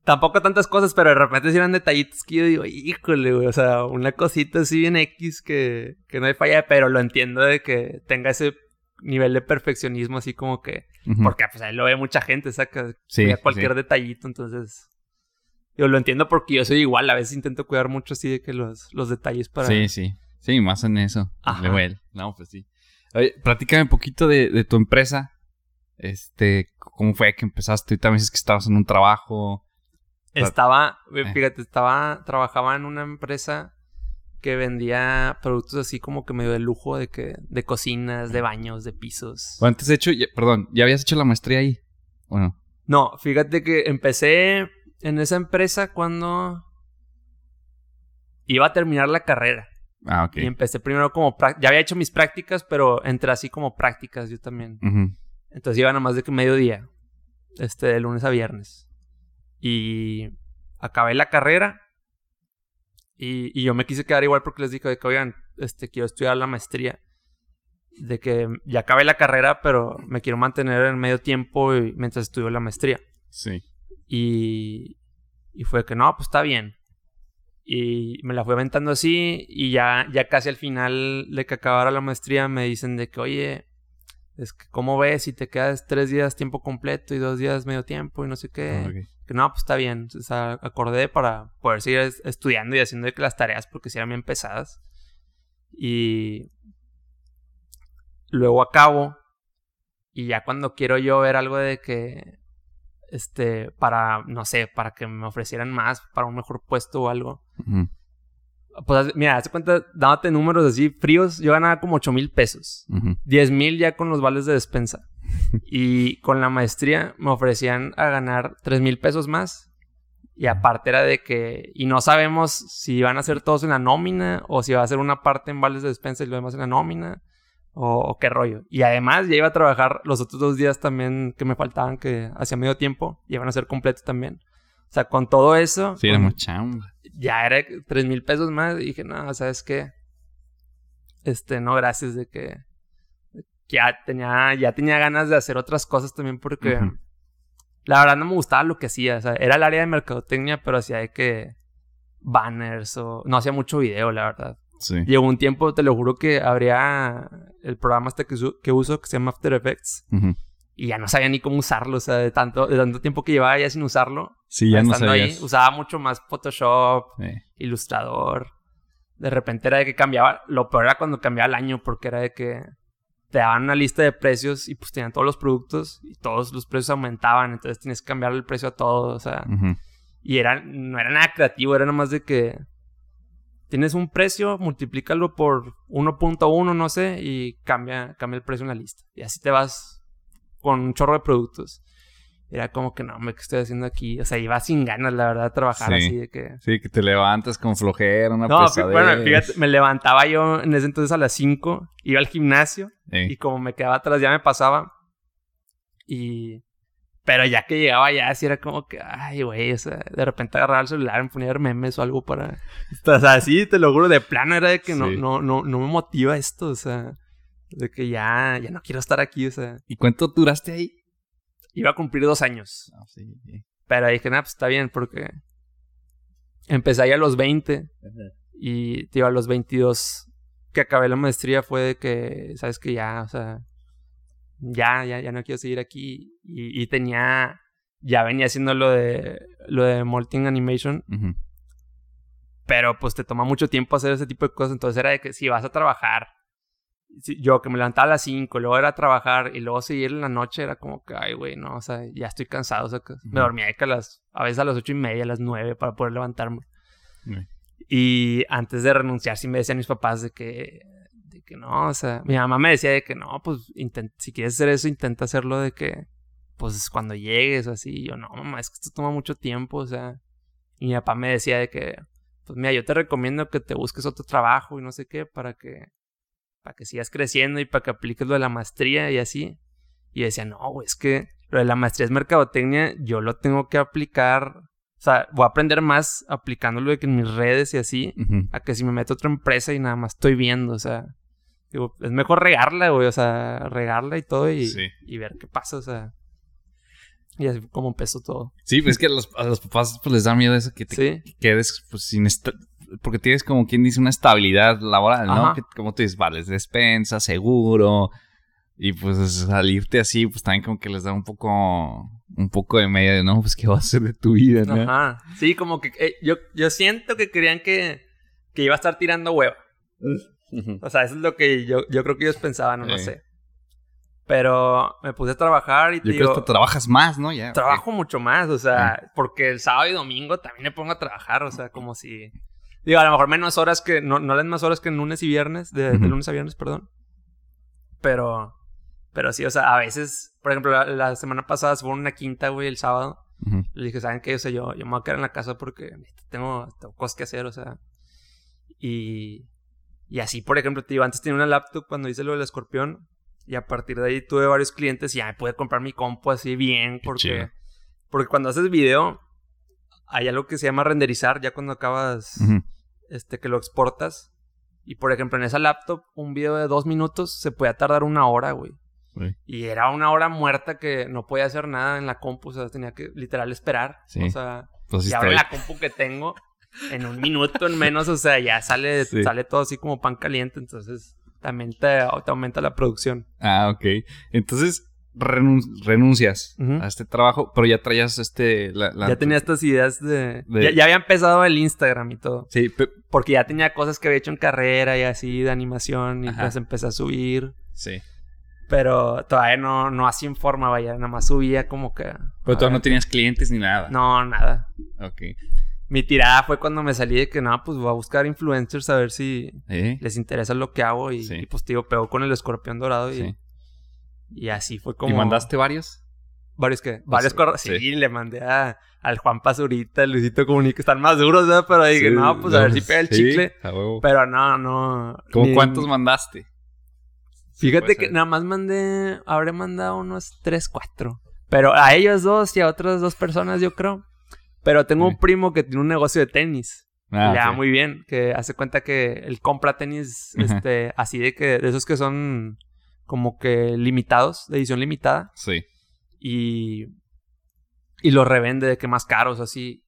Tampoco tantas cosas, pero de repente sí eran detallitos que yo digo, híjole, güey. O sea, una cosita así bien X que, que no hay falla, pero lo entiendo de que tenga ese nivel de perfeccionismo así como que... Porque pues ahí lo ve mucha gente, saca. Sí, cualquier sí. detallito, entonces... Yo lo entiendo porque yo soy igual, a veces intento cuidar mucho así de que los, los detalles para... Sí, sí. Sí, más en eso. Ajá. Él. No, pues sí. Oye, platícame un poquito de, de tu empresa. Este, ¿cómo fue que empezaste? Ahorita me dices que estabas en un trabajo. Estaba, eh, fíjate, estaba, trabajaba en una empresa que vendía productos así como que medio de lujo de que, de cocinas, de baños, de pisos. Bueno, antes de hecho, ya- perdón, ¿ya habías hecho la maestría ahí? Bueno, No, fíjate que empecé en esa empresa cuando iba a terminar la carrera. ah, ok. Y empecé primero como, ya había hecho mis prácticas, pero entré así como prácticas yo también. Entonces iba nada más de que mediodía. Este, de lunes a viernes. Y acabé la carrera. Y, y yo me quise quedar igual porque les dije de que, oigan, este, quiero estudiar la maestría. De que ya acabé la carrera, pero me quiero mantener en medio tiempo y- mientras estudio la maestría. Sí. Y, y fue que no, pues está bien. Y me la fui aventando así y ya, ya casi al final de que acabara la maestría me dicen de que, oye, es que ¿cómo ves si te quedas tres días tiempo completo y dos días medio tiempo y no sé qué? Ah. Que no, pues está bien. O sea, acordé para poder seguir es- estudiando y haciendo las tareas porque sí eran bien pesadas. Y luego acabo y ya cuando quiero yo ver algo de que, este, para, no sé, para que me ofrecieran más, para un mejor puesto o algo. Pues mira, hazte cuenta, dándote números así fríos, yo ganaba como 8 mil pesos. Ujú. 10 mil ya con los vales de despensa. (laughs) y con la maestría me ofrecían a ganar 3 mil pesos más. Y aparte era de que... Y no sabemos si van a ser todos en la nómina o si va a ser una parte en vales de despensa y lo demás en la nómina. O, o qué rollo. Y además ya iba a trabajar los otros dos días también que me faltaban que hacía medio tiempo. Y iban a ser completos también. O sea, con todo eso... Sí, era con- muy chamba. Ya era 3 mil pesos más. Y dije, no, ¿sabes qué? Este, no, gracias de que, que ya tenía, ya tenía ganas de hacer otras cosas también porque la verdad no me gustaba lo que hacía. O sea, era el área de mercadotecnia, pero hacía de que banners o no hacía mucho video, la verdad. Sí. Llegó un tiempo, te lo juro, que habría el programa este que, uso- que uso que se llama After Effects. Y ya no sabía ni cómo usarlo. O sea, de tanto, de tanto tiempo que llevaba ya sin usarlo. Sí, ya no ahí, sabías. usaba mucho más Photoshop, Sí. ilustrador. De repente era de que cambiaba. Lo peor era cuando cambiaba el año, porque era de que te daban una lista de precios y pues tenían todos los productos y todos los precios aumentaban. Entonces tienes que cambiar el precio a todo. O sea, y era, no era nada creativo, era nomás de que tienes un precio, multiplícalo por 1.1, no sé, y cambia, cambia el precio en la lista. Y así te vas con un chorro de productos. Era como que no, hombre, ¿qué estoy haciendo aquí? O sea, iba sin ganas, la verdad, de trabajar Sí. así de que. Sí, que te levantas con flojera, una No, pesadez. bueno, fíjate, me levantaba yo en ese entonces a las 5, iba al gimnasio Sí. y como me quedaba atrás ya me pasaba. Y... Pero ya que llegaba ya así era como que, ay, güey, o sea, de repente agarraba el celular, me ponía a ver memes o algo para... O sea, sí, te lo juro, de plano era de que no, no, no, no me motiva esto, o sea, de que ya, ya no quiero estar aquí, o sea, ¿Y cuánto duraste ahí? iba a cumplir dos años. Sí, sí. Pero dije, nah, pues está bien, porque empecé ahí a los 20 y, tío, a los 22 que acabé la maestría fue de que, sabes que ya, o sea, ya, ya, ya no quiero seguir aquí. Y, y tenía, ya venía haciendo lo de, lo de Molting Animation, pero pues te toma mucho tiempo hacer ese tipo de cosas. Entonces era de que si vas a trabajar, yo que me levantaba a las 5, luego era a trabajar y luego seguir en la noche, era como que, ay, güey, no, o sea, ya estoy cansado. O sea, que me dormía que a, las, a veces a las ocho y media, a las 9 para poder levantarme. Y antes de renunciar, sí me decían mis papás de que, de que no, o sea, mi mamá me decía de que no, pues intent- si quieres hacer eso, intenta hacerlo de que, pues cuando llegues o así. Y yo, no, mamá, es que esto toma mucho tiempo, o sea. Y mi papá me decía de que, pues mira, yo te recomiendo que te busques otro trabajo y no sé qué, para que, para que sigas creciendo y para que apliques lo de la maestría y así. Y decía, no, güey, es que lo de la maestría es mercadotecnia, yo lo tengo que aplicar O sea, voy a aprender más aplicándolo de que en mis redes y así, a que si me meto a otra empresa y nada más estoy viendo, o sea, digo, es mejor regarla, güey, o sea, regarla y todo y, Sí. y ver qué pasa, o sea. Y así como empezó todo. Sí, pues es que a los, a los papás pues, les da miedo eso que te Sí. quedes pues, sin porque tienes como quien dice una estabilidad laboral, ¿no? Ajá. Que, como tú dices, vale, despensa, seguro. Y pues salirte así, pues también como que les da un poco, un poco de medio de, no, pues qué vas a hacer de tu vida, ¿no? Ajá. Sí, como que eh, yo, yo siento que querían que, que iba a estar tirando hueva. O sea, eso es lo que yo, yo creo que ellos pensaban, no Sí. sé. Pero me puse a trabajar y Yo te creo digo, que trabajas más, ¿no? Ya. trabajo mucho más, o sea, porque el sábado y domingo también me pongo a trabajar, o sea, como si... Digo, a lo mejor menos horas que... No, no las más horas que en lunes y viernes, de, de lunes a viernes, perdón. Pero... Pero sí, o sea, a veces... Por ejemplo, la, la semana pasada se fue una quinta, güey, el sábado. Ujú. Le dije, ¿saben qué? O sea, yo, yo me voy a quedar en la casa porque tengo, tengo cosas que hacer, o sea. Y, y así, por ejemplo, te digo, antes tenía una laptop cuando hice lo del escorpión. Y a partir de ahí tuve varios clientes y ya me pude comprar mi compu así bien. Porque, porque cuando haces video, hay algo que se llama renderizar, ya cuando acabas, este, que lo exportas. Y por ejemplo, en esa laptop, un video de dos minutos se podía tardar una hora, güey. Y era una hora muerta que no podía hacer nada en la compu, o sea, tenía que literal esperar. Sí. O sea, Pues y ahora la compu que tengo, en un minuto en menos, o sea, ya sale, Sí. sale todo así como pan caliente, entonces también te, te aumenta la producción. Ah, ok. Entonces renun- renuncias a este trabajo, pero ya traías este... La, la- ya tenía estas ideas de... de- Ya, ya había empezado el Instagram y todo. Sí, pe- Porque ya tenía cosas que había hecho en carrera y así de animación y Ajá. las empecé a subir. sí. Pero todavía no, no así en forma, vaya. Nada más subía como que... Pero todavía no tenías clientes ni nada. No, nada. Ok. Mi tirada fue cuando me salí de que, no, pues voy a buscar influencers a ver si ¿Eh? les interesa lo que hago. Y, Sí. y, pues, tío, pegó con el escorpión dorado y, Sí. Y así fue como... ¿Y mandaste varios? ¿Varios qué? Varios correos. sí. Sí, le mandé a, al Juan Pazurita, al Luisito Comunica. Están más duros, ¿verdad? Pero dije, Sí, no, pues a ver si pega el sí, chicle. a huevo. Pero no, no. ¿Cómo ni- cuántos mandaste? Fíjate que ser. nada más mandé, habré mandado unos 3, 4. Pero a ellos dos y a otras dos personas, yo creo. Pero tengo un primo que tiene un negocio de tenis. Ah, le da muy bien. Que hace cuenta que él compra tenis, este, así de que, de esos que son como que limitados, de edición limitada. Sí. Y, y los revende de que más caros, así.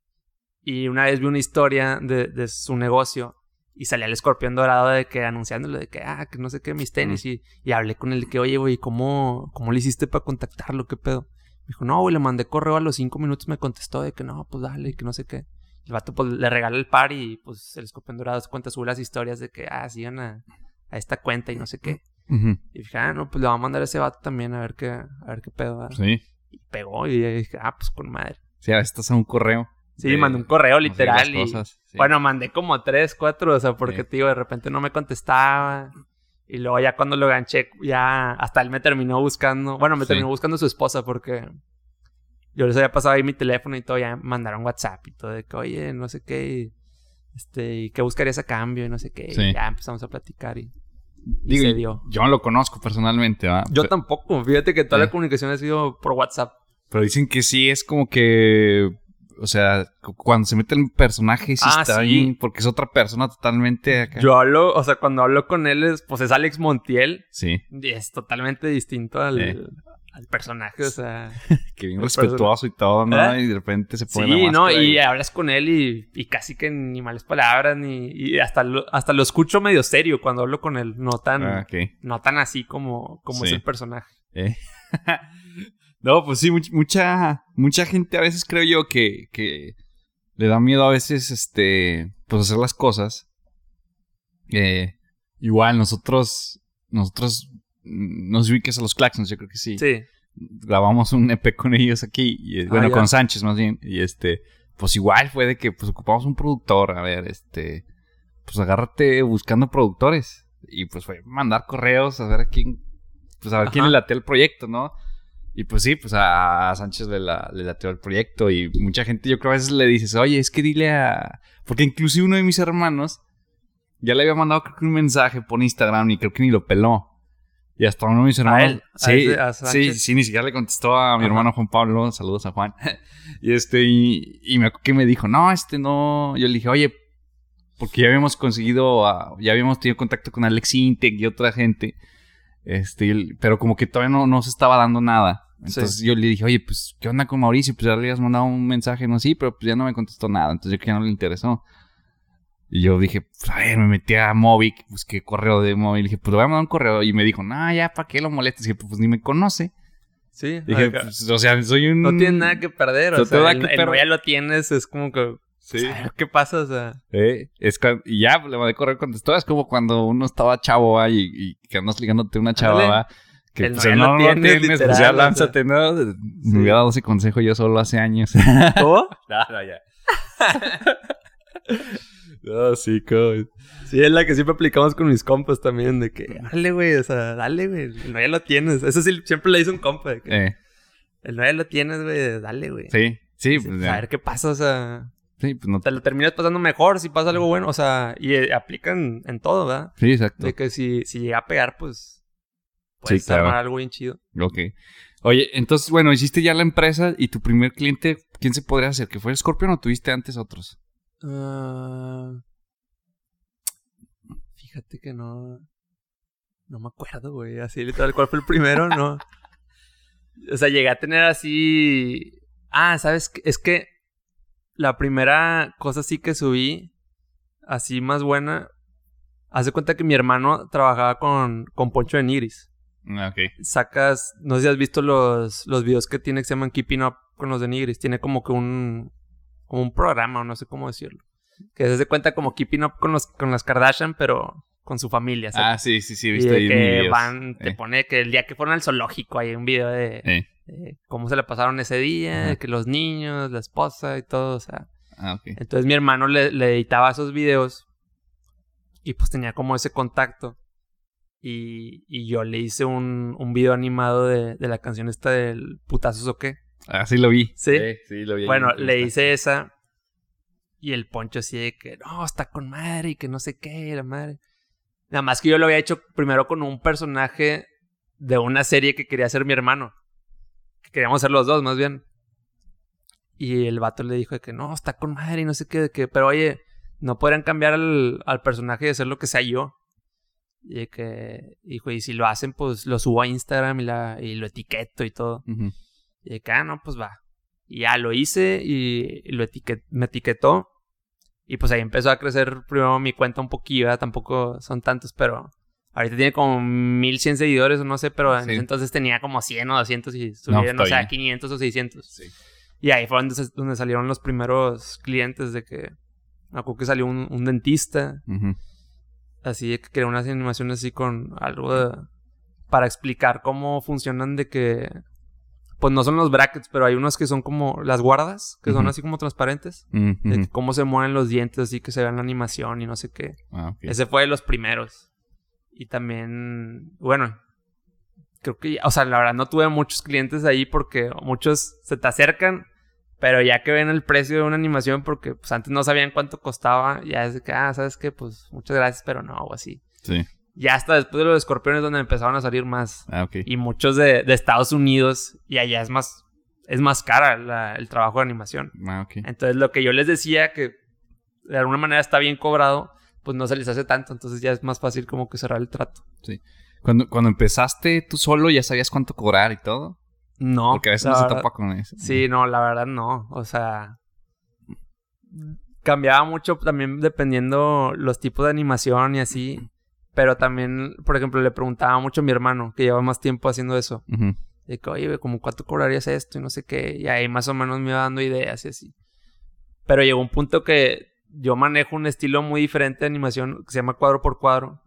Y una vez vi una historia de, de su negocio y salía el escorpión dorado de que anunciándole de que, ah, que no sé qué, mis tenis. Y, y hablé con él de que, oye, güey, ¿cómo, ¿cómo le hiciste para contactarlo? ¿Qué pedo? Me dijo, no, güey, le mandé correo a los cinco minutos, me contestó de que no, pues dale, que no sé qué. El vato, pues le regala el par y pues el escorpión dorado se cuenta, sube las historias de que, ah, sigan a, a esta cuenta y no sé qué. Y dije, ah, no, pues le va a mandar a ese vato también a ver qué, a ver qué pedo. ¿verdad?". Sí. Y pegó y dije, ah, pues con madre. Sí, a veces estás a un correo. Sí, de- mandé un correo no sé, literal y... cosas, sí. Bueno, mandé como tres, cuatro, o sea, porque, Sí. tío, de repente no me contestaba. Y luego ya cuando lo ganché, ya hasta él me terminó buscando. Bueno, me Sí. terminó buscando su esposa porque yo les había pasado ahí mi teléfono y todo, ya me mandaron WhatsApp y todo, de que, oye, no sé qué, y, este, y qué buscarías a cambio y no sé qué. Sí. Y ya empezamos a platicar y Digo, se dio. Yo no lo conozco personalmente, ¿va? Yo tampoco, fíjate que toda la comunicación ha sido por WhatsApp. Pero dicen que sí es como que. O sea, cu- cuando se mete el personaje, sí Ah, está sí. bien. Porque es otra persona totalmente acá. Yo hablo, o sea, cuando hablo con él, es, pues es Alex Montiel. Sí, Y es totalmente distinto al, Eh. Al personaje, o sea. (laughs) que bien respetuoso y todo, ¿no? ¿Eh? Y de repente se pone Sí, la ¿no? Y hablas con él y, y casi que ni malas palabras, ni. Y hasta lo, hasta lo escucho medio serio cuando hablo con él. No tan, Ah, no tan así como, como es el personaje. ¿Eh? (laughs) no, pues sí, much- mucha, mucha gente a veces creo yo que, que le da miedo a veces, este, pues hacer las cosas. Eh, igual nosotros, nosotros, mm, nos ubiques a los Claxons, yo creo que sí. Sí. Grabamos un EP con ellos aquí, y, eh, bueno, con Sánchez más bien, y este, pues igual fue de que pues ocupamos un productor, a ver, este, pues agárrate buscando productores. Y pues fue mandar correos a ver a quién, pues a ver quién le latea el proyecto, ¿no? Y pues sí, pues a, a Sánchez le, la- le lateó el proyecto y mucha gente yo creo a veces le dices, oye, es que dile a... Porque inclusive uno de mis hermanos ya le había mandado creo que un mensaje por Instagram y creo que ni lo peló. Y hasta uno de mis hermanos. él? ¿A ese- a sí, sí, ni siquiera le contestó a mi Ajá. hermano Juan Pablo. Saludos a Juan. (laughs) y este, y, y me que me dijo, no, este no. Yo le dije, oye, porque ya habíamos conseguido, a- ya habíamos tenido contacto con Alex Intec y otra gente. Este, él- pero como que todavía no, no se estaba dando nada. Entonces yo le dije, oye, pues, ¿qué onda con Mauricio? Pues ya le habías mandado un mensaje, no, sí, pero pues ya no me contestó nada. Entonces yo que ya no le interesó. Y yo dije, pues, a ver, me metí a Movic, busqué correo de móvil. Dije, pues le voy a mandar un correo. Y me dijo, no, ya, ¿para qué lo molestes? Dije, pues ni me conoce. Sí. Dije, pues, o sea, soy un. no tienes nada que perder. O sea, el, que el perder. ya lo tienes, es como que. Sí. ¿Qué pasa? O sea. Eh, es cuan- y ya, le mandé correo, contestó. Es como cuando uno estaba chavo ¿va? y, y que andas ligándote a una chava. Que El pues, no lo no lo tienes, tienes, pues literal, ya o lánzate, ¿no? Me hubiera dado ese consejo yo solo hace años. ¿Cómo? (laughs) no, no, ya. (laughs) no, sí, ¿cómo? Sí, es la que siempre aplicamos con mis compas también, de que, dale, güey, o sea, dale, güey, el no ya lo tienes. Eso sí, siempre le hice un compa, de que, Eh, el no ya lo tienes, güey, dale, güey. sí, sí, Sí, pues, a ver qué pasa, o sea, Sí, pues no. te lo terminas pasando mejor si pasa algo bueno, o sea, y eh, aplican en todo, ¿verdad? Sí, exacto. De que si, si llega a pegar, pues, puedes Sí, claro. armar algo bien chido. Ok. Oye, entonces, bueno, hiciste ya la empresa y tu primer cliente, ¿quién se podría hacer? ¿Que fue Scorpion o tuviste antes otros? Ah, fíjate que no. No me acuerdo, güey. Así literal, ¿cuál fue el primero? No. O sea, llegué a tener así. Ah, ¿sabes? Es que la primera cosa sí que subí, así más buena. Hace cuenta que mi hermano trabajaba con, con Poncho de Nigris. Ah, Ok. Sacas, no sé si has visto los, los videos que tiene que se llaman Keeping Up con los de Nigris. Tiene como que un, como un programa, o no sé cómo decirlo. Que se hace cuenta como Keeping Up con, los, con las Kardashian, pero con su familia. ¿sabes? Ah, sí, sí, sí, de ahí que van, te Eh, pone que el día que fueron al zoológico hay un video de, eh. de cómo se le pasaron ese día, Ajá. que los niños, la esposa y todo, o sea. Ah, ok. Entonces mi hermano le, le editaba esos videos y pues tenía como ese contacto. Y, y yo le hice un, un video animado de, de la canción esta del putazos o qué. Ah, sí lo vi. ¿Sí? sí, lo vi. Bueno, en le hice esa. Y el poncho así de que no, está con madre y que no sé qué, la madre. Nada más que yo lo había hecho primero con un personaje de una serie que quería hacer mi hermano. Que queríamos ser los dos, más bien. Y el vato le dijo de que no, está con madre y no sé qué, de que, pero oye, no podrían cambiar al, al personaje de ser lo que sea yo. Y de que, dijo, y si lo hacen, pues lo subo a Instagram y, la, y lo etiqueto y todo. Y de que, ah, no, pues va. Y ya lo hice y lo etiquet me etiquetó. Y pues ahí empezó a crecer primero mi cuenta un poquillo, ¿verdad? Tampoco son tantos, pero ahorita tiene como 1100 seguidores o no sé, pero en Sí. ese entonces tenía como 100 o 200 y No, subieron, está o sea, bien. 500 o 600. Sí. Y ahí fue donde, donde salieron los primeros clientes de que... Me acuerdo que salió un, un dentista, Ujú. así de que creó unas animaciones así con algo de- para explicar cómo funcionan de que pues no son los brackets, pero hay unos que son como las guardas, que son así como transparentes, Ujú. de cómo se mueven los dientes, así que se ve en la animación y no sé qué. Ah. Ese fue de los primeros. Y también, bueno, creo que, o sea, la verdad no tuve muchos clientes ahí porque muchos se te acercan, pero ya que ven el precio de una animación, porque pues antes no sabían cuánto costaba, ya es de que, ah, ¿sabes qué? Pues muchas gracias, pero no, o así. Sí. Ya hasta después de los escorpiones donde empezaron a salir más. Ah, ok. Y muchos de, de Estados Unidos, y allá es más, es más cara la- el trabajo de animación. Ah, ok. Entonces lo que yo les decía que de alguna manera está bien cobrado, pues no se les hace tanto, entonces ya es más fácil como que cerrar el trato. Cuando, cuando empezaste tú solo, ¿ya sabías cuánto cobrar y todo? No. Porque a veces no se topa con eso. Sí, no, la verdad no. O sea, cambiaba mucho también dependiendo los tipos de animación y así. Pero también, por ejemplo, le preguntaba mucho a mi hermano, que lleva más tiempo haciendo eso. Ujú. De que, oye, como cuánto cobrarías esto y no sé qué. Y ahí más o menos me iba dando ideas y así. Pero llegó un punto que yo manejo un estilo muy diferente de animación que se llama cuadro por cuadro.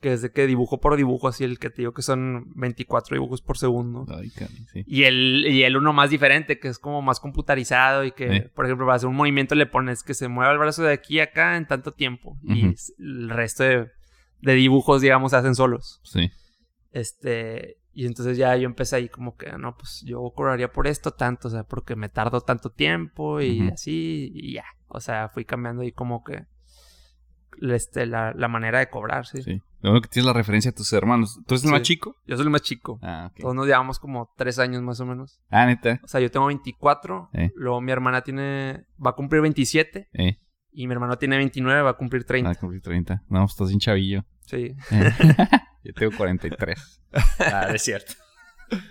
Que es de que dibujo por dibujo, así el que te digo que son 24 dibujos por segundo. Ay, caray, sí. Y el, y el uno más diferente, que es como más computarizado y que, por ejemplo, para hacer un movimiento le pones que se mueva el brazo de aquí a acá en tanto tiempo. Y el resto de, de dibujos, digamos, se hacen solos. Sí. Este, y entonces ya yo empecé ahí como que, no, pues yo cobraría por esto tanto, o sea, porque me tardo tanto tiempo y así, y ya. O sea, fui cambiando ahí como que este, la, la manera de cobrar, sí. Sí. Lo que tienes la referencia de tus hermanos. ¿Tú eres el más chico? Yo soy el más chico. Ah, ok. Todos nos llevamos como tres años más o menos. Ah, neta. O sea, yo tengo 24. Eh. Luego mi hermana tiene... Va a cumplir 27. Eh, Y mi hermano tiene 29, va a cumplir 30. ah, cumplí 30. No, pues estás bien chavillo. Sí. (laughs) Yo tengo 43. Ah, es cierto. (laughs)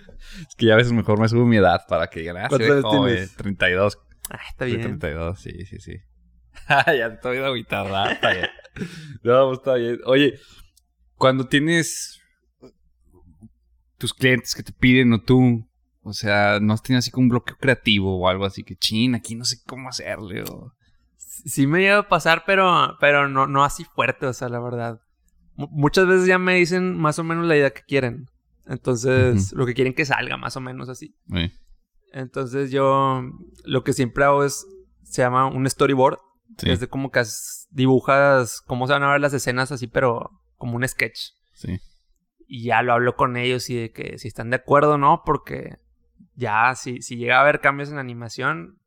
Es que ya a veces mejor me subo mi edad para que digan, ah, ¿Cuántos sí, años joven, tienes? 32. Ah, está bien. 32, sí, sí, sí. (laughs) ya estoy de guitarra. Está bien. No, pues, está bien. Oye, cuando tienes tus clientes que te piden o tú, o sea, no has tenido así como un bloqueo creativo o algo así que, chin, aquí no sé cómo hacerle o... Sí me llega a pasar, pero, pero no, no así fuerte, o sea, la verdad. Mu- muchas veces ya me dicen más o menos la idea que quieren. Entonces, lo que quieren que salga, más o menos así. Entonces yo lo que siempre hago es, se llama un storyboard. sí, Es de como que as- dibujas cómo se van a ver las escenas así, pero como un sketch. sí. Y ya lo hablo con ellos y de que si están de acuerdo o no, porque ya si, si llega a haber cambios en la animación,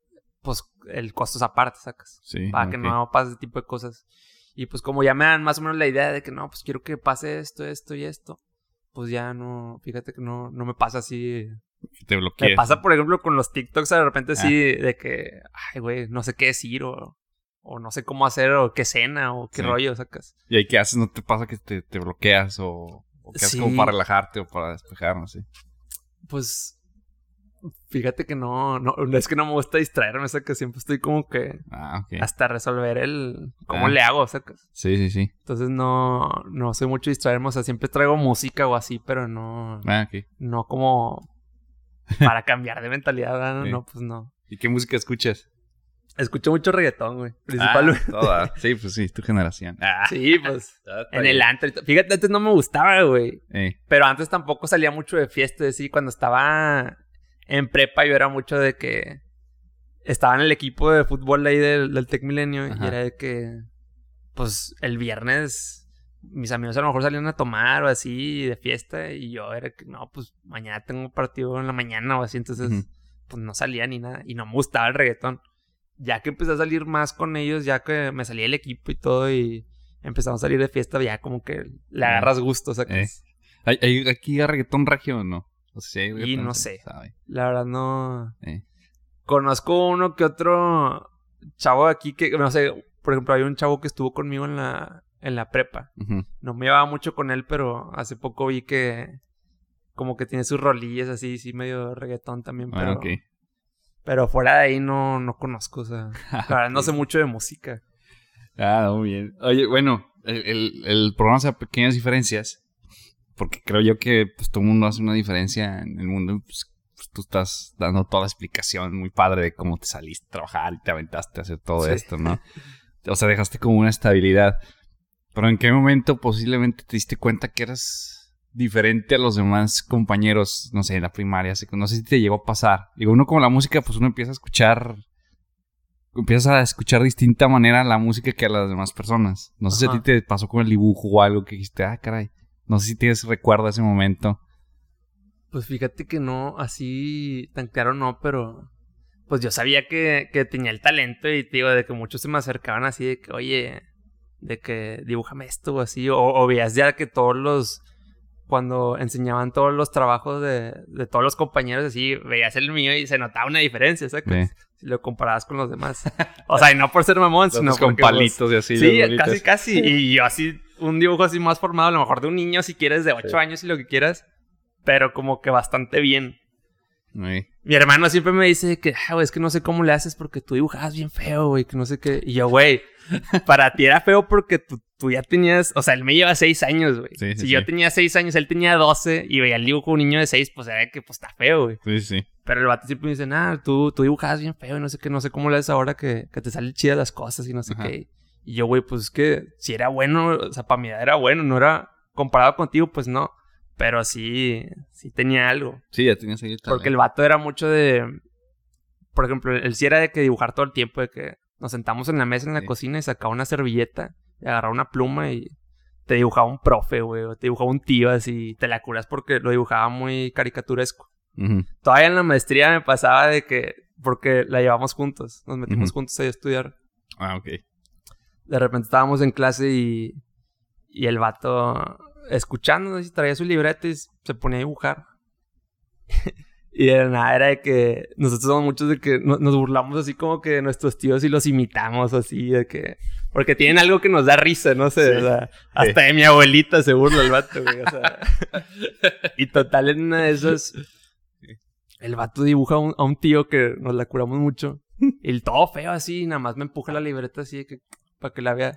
pues el costo es aparte, sacas. Sí, Para que no pase ese tipo de cosas. Y pues como ya me dan más o menos la idea de que no, pues quiero que pase esto, esto y esto. Pues ya no, fíjate que no, no me pasa así. Te Me bloqueas. pasa, por ejemplo, con los TikToks de repente Ah. sí, de que, ay, güey, no sé qué decir o, o no sé cómo hacer o qué cena o qué Sí. rollo, sacas. ¿Y ahí qué haces? ¿No te pasa que te, te bloqueas o, o qué haces Sí. como para relajarte o para despejar? No sé. Pues fíjate que no, no, es que no me gusta distraerme, o sea que siempre estoy como que Ah, hasta resolver el cómo Ah. le hago, sacas. Sí, sí, sí. Entonces no, no soy mucho distraerme, o sea, siempre traigo música o así, pero no, Ah, ok. no como (laughs) para cambiar de mentalidad, ¿verdad? Sí. no, pues no. ¿Y qué música escuchas? Escucho mucho reggaetón, güey, principalmente. Ah, (laughs) toda. Sí, pues sí, tu generación. Ah, Sí, pues (laughs) en el antro. Fíjate, antes no me gustaba, güey. Eh, Pero antes tampoco salía mucho de fiesta, sí. Cuando estaba en prepa yo era mucho de que estaba en el equipo de fútbol ahí del, del Tec Milenio y era de que, pues, el viernes mis amigos a lo mejor salían a tomar o así de fiesta y yo era que, no, pues, mañana tengo partido en la mañana o así, entonces, pues, no salía ni nada y no me gustaba el reggaetón. Ya que empecé a salir más con ellos, ya que me salía el equipo y todo y empezamos a salir de fiesta, ya como que le agarras gusto, o sea, que Eh. ¿hay, hay aquí reggaetón regio o no? O sea, hay Y no se sé. sabe. La verdad no. Eh. Conozco uno que otro chavo de aquí que, no sé, por ejemplo, hay un chavo que estuvo conmigo en la, en la prepa. No me llevaba mucho con él, pero hace poco vi que como que tiene sus rolillas así, sí, medio reggaetón también, pero, Ah, ok. pero fuera de ahí no, no conozco, o sea, (laughs) la verdad no sé mucho de música. Ah, muy bien. Oye, bueno, el, el, el programa sea pequeñas diferencias. Porque creo yo que pues, todo el mundo hace una diferencia en el mundo. Pues, pues, tú estás dando toda la explicación muy padre de cómo te saliste a trabajar y te aventaste a hacer todo Sí. esto, ¿no? (laughs) O sea, dejaste como una estabilidad. Pero ¿en qué momento posiblemente te diste cuenta que eras diferente a los demás compañeros? No sé, en la primaria, no sé si te llegó a pasar. Digo, uno como la música, pues uno empieza a escuchar empiezas a escuchar de distinta manera la música que a las demás personas. No sé si a ti te pasó con el dibujo o algo que dijiste, ah, caray. No sé si tienes recuerdo de ese momento. Pues fíjate que no, así tan claro no, pero pues yo sabía que, que tenía el talento y te digo, de que muchos se me acercaban así de que, oye, de que dibújame esto o así, o, o veías ya que todos los, cuando enseñaban todos los trabajos de, de todos los compañeros así, veías el mío y se notaba una diferencia, ¿sabes? Sí. Si lo comparabas con los demás. O sea, y no por ser mamón, sino con porque, pues, palitos y así. Sí, casi, casi. Y yo así, un dibujo así más formado, a lo mejor de un niño si quieres, de 8 Sí. años y lo que quieras. Pero como que bastante bien. Sí. Mi hermano siempre me dice que, ah, güey, es que no sé cómo le haces porque tú dibujabas bien feo, güey, que no sé qué. Y yo, güey, para ti era feo porque tú, tú ya tenías, o sea, él me lleva 6 años, güey. Sí, sí, si yo tenía 6 años, él tenía 12 y veía el dibujo de un niño de 6, pues era que pues está feo, güey. Sí, sí. Pero el vato siempre me dice, nah, tú, tú dibujabas bien feo y no sé qué, no sé cómo le haces ahora que, que te salen chidas las cosas y no sé Ajá. qué. Y yo, güey, pues es que si era bueno, o sea, para mi edad era bueno, no era comparado contigo, pues no. Pero sí, sí tenía algo. Sí, ya tenías ahí el Porque el vato era mucho de. Por ejemplo, él sí era de que dibujar todo el tiempo, de que nos sentamos en la mesa en la Sí. cocina y sacaba una servilleta y agarraba una pluma y te dibujaba un profe, güey, o te dibujaba un tío así, te la curas porque lo dibujaba muy caricaturesco. Todavía en la maestría me pasaba de que, porque la llevamos juntos, nos metimos Ujú. juntos ahí a estudiar. Ah, ok. De repente estábamos en clase y, Y el vato, escuchando, traía su libreta y se ponía a dibujar. (laughs) y de nada era de que nosotros somos muchos de que nos burlamos así como que de nuestros tíos y los imitamos así, de que... Porque tienen algo que nos da risa, no sé, o sea, hasta de mi abuelita se burla el vato, güey, o sea. y total, en una de esas, el vato dibuja a un, a un tío que nos la curamos mucho. Y el todo feo así, nada más me empuja la libreta así de que, para que la vea.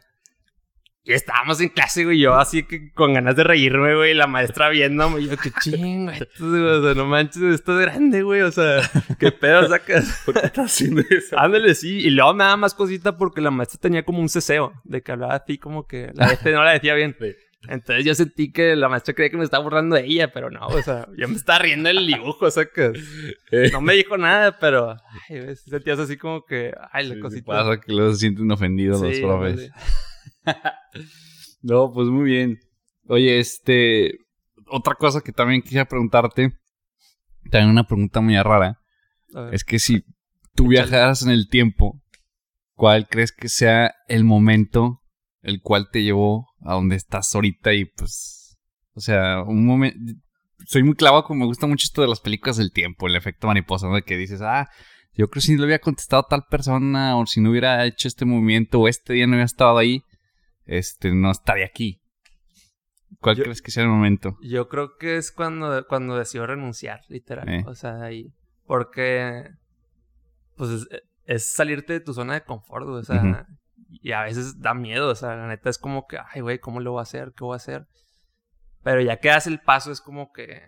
Y estábamos en clase, güey, yo así que con ganas de reírme, güey, la maestra viéndome, yo, qué chingo, esto, o sea, no manches, esto es grande, güey, o sea, qué pedo sacas. (laughs) ¿Por qué estás haciendo eso? Ándale, sí, y luego me daba más cosita porque la maestra tenía como un ceseo, de que hablaba así como que la (laughs) gente no la decía bien. Entonces yo sentí que la maestra creía que me estaba burlando de ella, pero no, o sea, yo me estaba riendo del dibujo, o sea, que no me dijo nada, pero ay, sentías así como que, ay, la Sí, cosita. Pasa que luego se sienten ofendidos los profes. (laughs) No, pues muy bien. Oye, este. Otra cosa que también quisiera preguntarte. También una pregunta muy rara. Es que si tú Échale. viajaras en el tiempo, ¿cuál crees que sea el momento el cual te llevó a donde estás ahorita? Y pues. O sea, un momento. Soy muy clavado, como me gusta mucho esto de las películas del tiempo, el efecto mariposa, ¿no? De que dices, ah, yo creo que si no le hubiera contestado a tal persona, o si no hubiera hecho este movimiento, o este día no hubiera estado ahí, este, no estaría aquí. ¿Cuál Yo- crees que sea el momento? Yo creo que es cuando, cuando decidió renunciar, literal. Eh. O sea, ahí. Porque. Pues es, es salirte de tu zona de confort, O sea. Y a veces da miedo. O sea, la neta es como que, ay, güey, ¿cómo lo voy a hacer? ¿Qué voy a hacer? Pero ya que das el paso, es como que.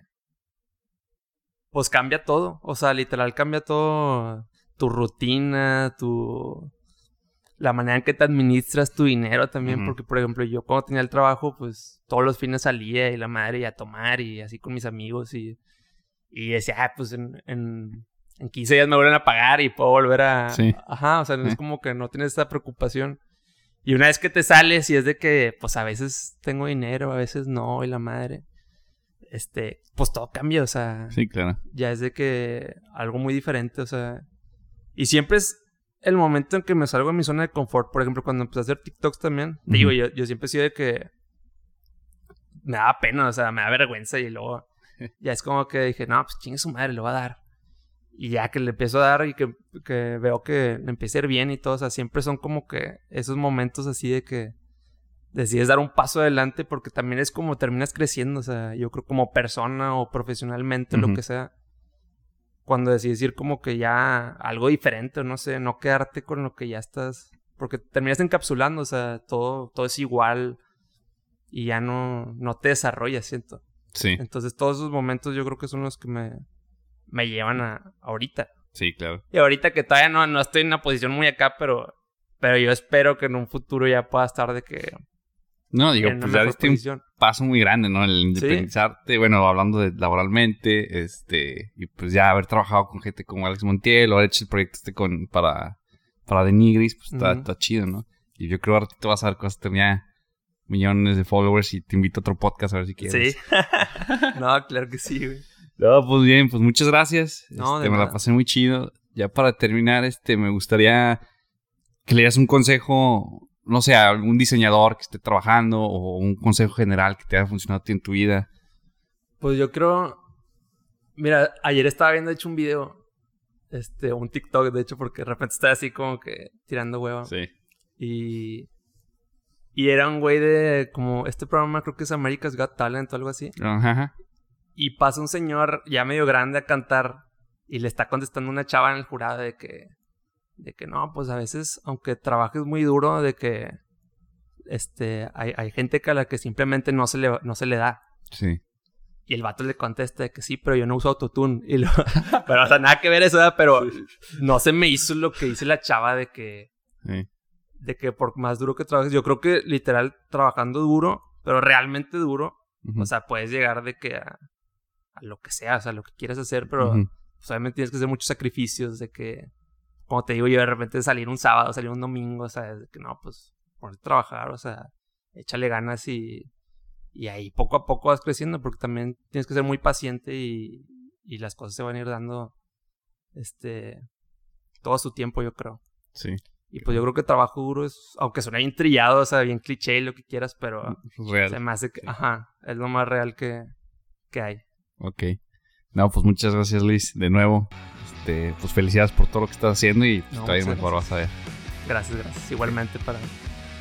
Pues cambia todo. O sea, literal cambia todo. Tu rutina, tu. La manera en que te administras tu dinero también. Porque, por ejemplo, yo cuando tenía el trabajo, pues todos los fines salía y la madre y a tomar y así con mis amigos y. Y decía, ah, pues en, en, en 15 días me vuelven a pagar y puedo volver a. Sí. Ajá, o sea, no es como que no tienes esa preocupación. Y una vez que te sales y es de que, pues a veces tengo dinero, a veces no, y la madre. Este, pues todo cambia, o sea, Sí, claro. ya es de que algo muy diferente, o sea. Y siempre es el momento en que me salgo de mi zona de confort. Por ejemplo, cuando empecé a hacer TikToks también. Te digo, yo, yo siempre he sido de que me daba pena, o sea, me da vergüenza y luego (laughs) ya es como que dije, no, pues chingue su madre, le voy a dar. Y ya que le empiezo a dar y que, que veo que le empieza a ir bien y todo, o sea, siempre son como que esos momentos así de que decides dar un paso adelante porque también es como terminas creciendo, o sea, yo creo como persona o profesionalmente, Ujú. lo que sea. Cuando decides ir como que ya algo diferente, o no sé, no quedarte con lo que ya estás, porque terminas encapsulando, o sea, todo, todo es igual y ya no, no te desarrollas, siento. Sí, Entonces todos esos momentos yo creo que son los que me, me llevan a ahorita. sí, claro. Y ahorita que todavía no, no estoy en una posición muy acá, pero, pero yo espero que en un futuro ya pueda estar de que No, digo, pues ya diste un posición. paso muy grande, ¿no? El independizarte, bueno, hablando de laboralmente, este, y pues ya haber trabajado con gente como Alex Montiel, o haber hecho el proyecto este con, para, para Denigris, pues está chido, ¿no? Y yo creo que ahorita vas a ver cosas, tenía millones de followers y te invito a otro podcast a ver si quieres. Sí. (laughs) no, claro que sí, güey. No, pues bien, pues muchas gracias. No, Este, de me la pasé muy chido. Ya para terminar, este, me gustaría que le dieras un consejo, no sé, a algún diseñador que esté trabajando o un consejo general que te haya funcionado a ti en tu vida. Pues yo creo. Mira, ayer estaba viendo, de hecho, un video. Este, un TikTok, de hecho, porque de repente estaba así como que tirando hueva. Sí. Y. Y era un güey de. Como este programa, creo que es America's Got Talent o algo así. Ajá. Y pasa un señor ya medio grande a cantar. Y le está contestando una chava en el jurado de que. De que no, pues a veces, aunque trabajes muy duro, de que. Este. Hay, hay gente que a la que simplemente no se le, no se le da. Sí. Y el vato le contesta de que sí, pero yo no uso autotune. Y lo... (laughs) pero, o sea, nada que ver eso, ¿verdad? Pero no se me hizo lo que dice la chava de que, Sí. de que por más duro que trabajes, yo creo que literal trabajando duro, pero realmente duro, o sea, puedes llegar de que a, a lo que sea, o sea, lo que quieras hacer, pero pues, obviamente tienes que hacer muchos sacrificios de que, como te digo yo, de repente salir un sábado, salir un domingo, o sea, de que no, pues, ponerte a trabajar, o sea, échale ganas y, y ahí poco a poco vas creciendo, porque también tienes que ser muy paciente y, y las cosas se van a ir dando, este, todo su tiempo, yo creo. Sí. Y pues yo creo que trabajo duro es, aunque suene bien trillado, o sea, bien cliché, lo que quieras, pero Real. se me hace que, ajá, es lo más real que, que hay. Ok. No, pues muchas gracias, Luis, de nuevo. Este, pues felicidades por todo lo que estás haciendo y pues, No, todavía mejor vas a ver. Gracias, gracias. Igualmente para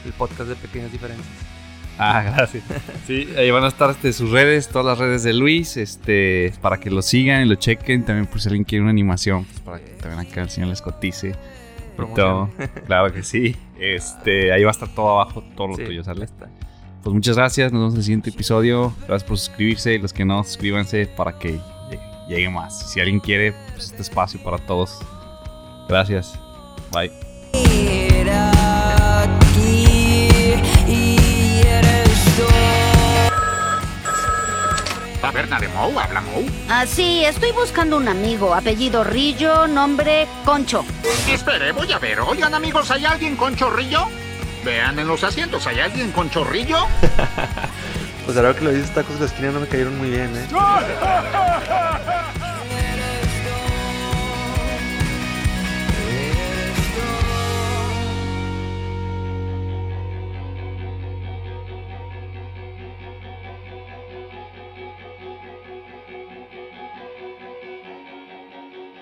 el podcast de Pequeñas Diferencias. Ah, (laughs) gracias. Sí, ahí van a estar este, sus redes, todas las redes de Luis, este, para que lo sigan y lo chequen. También por si alguien quiere una animación, pues para que también acá el señor les cotice. Todo. Claro que sí. (laughs) Este, ahí va a estar todo abajo, todo lo Sí, tuyo, ¿sale? está. Pues muchas gracias, nos vemos en el siguiente episodio. Gracias por suscribirse y los que no, suscríbanse para que llegue, más. Si alguien quiere, pues este espacio para todos. Gracias. Bye. Era aquí y eres tú. Taberna de Mou, habla Mou. Ah, sí, estoy buscando un amigo, apellido Rillo, nombre Concho. Espere, voy a ver. Oigan, amigos, ¿hay alguien con chorrillo? Vean en los asientos, ¿hay alguien con chorrillo? (laughs) Pues ahora que lo dices, tacos de la esquina no me cayeron muy bien, ¿eh? (laughs)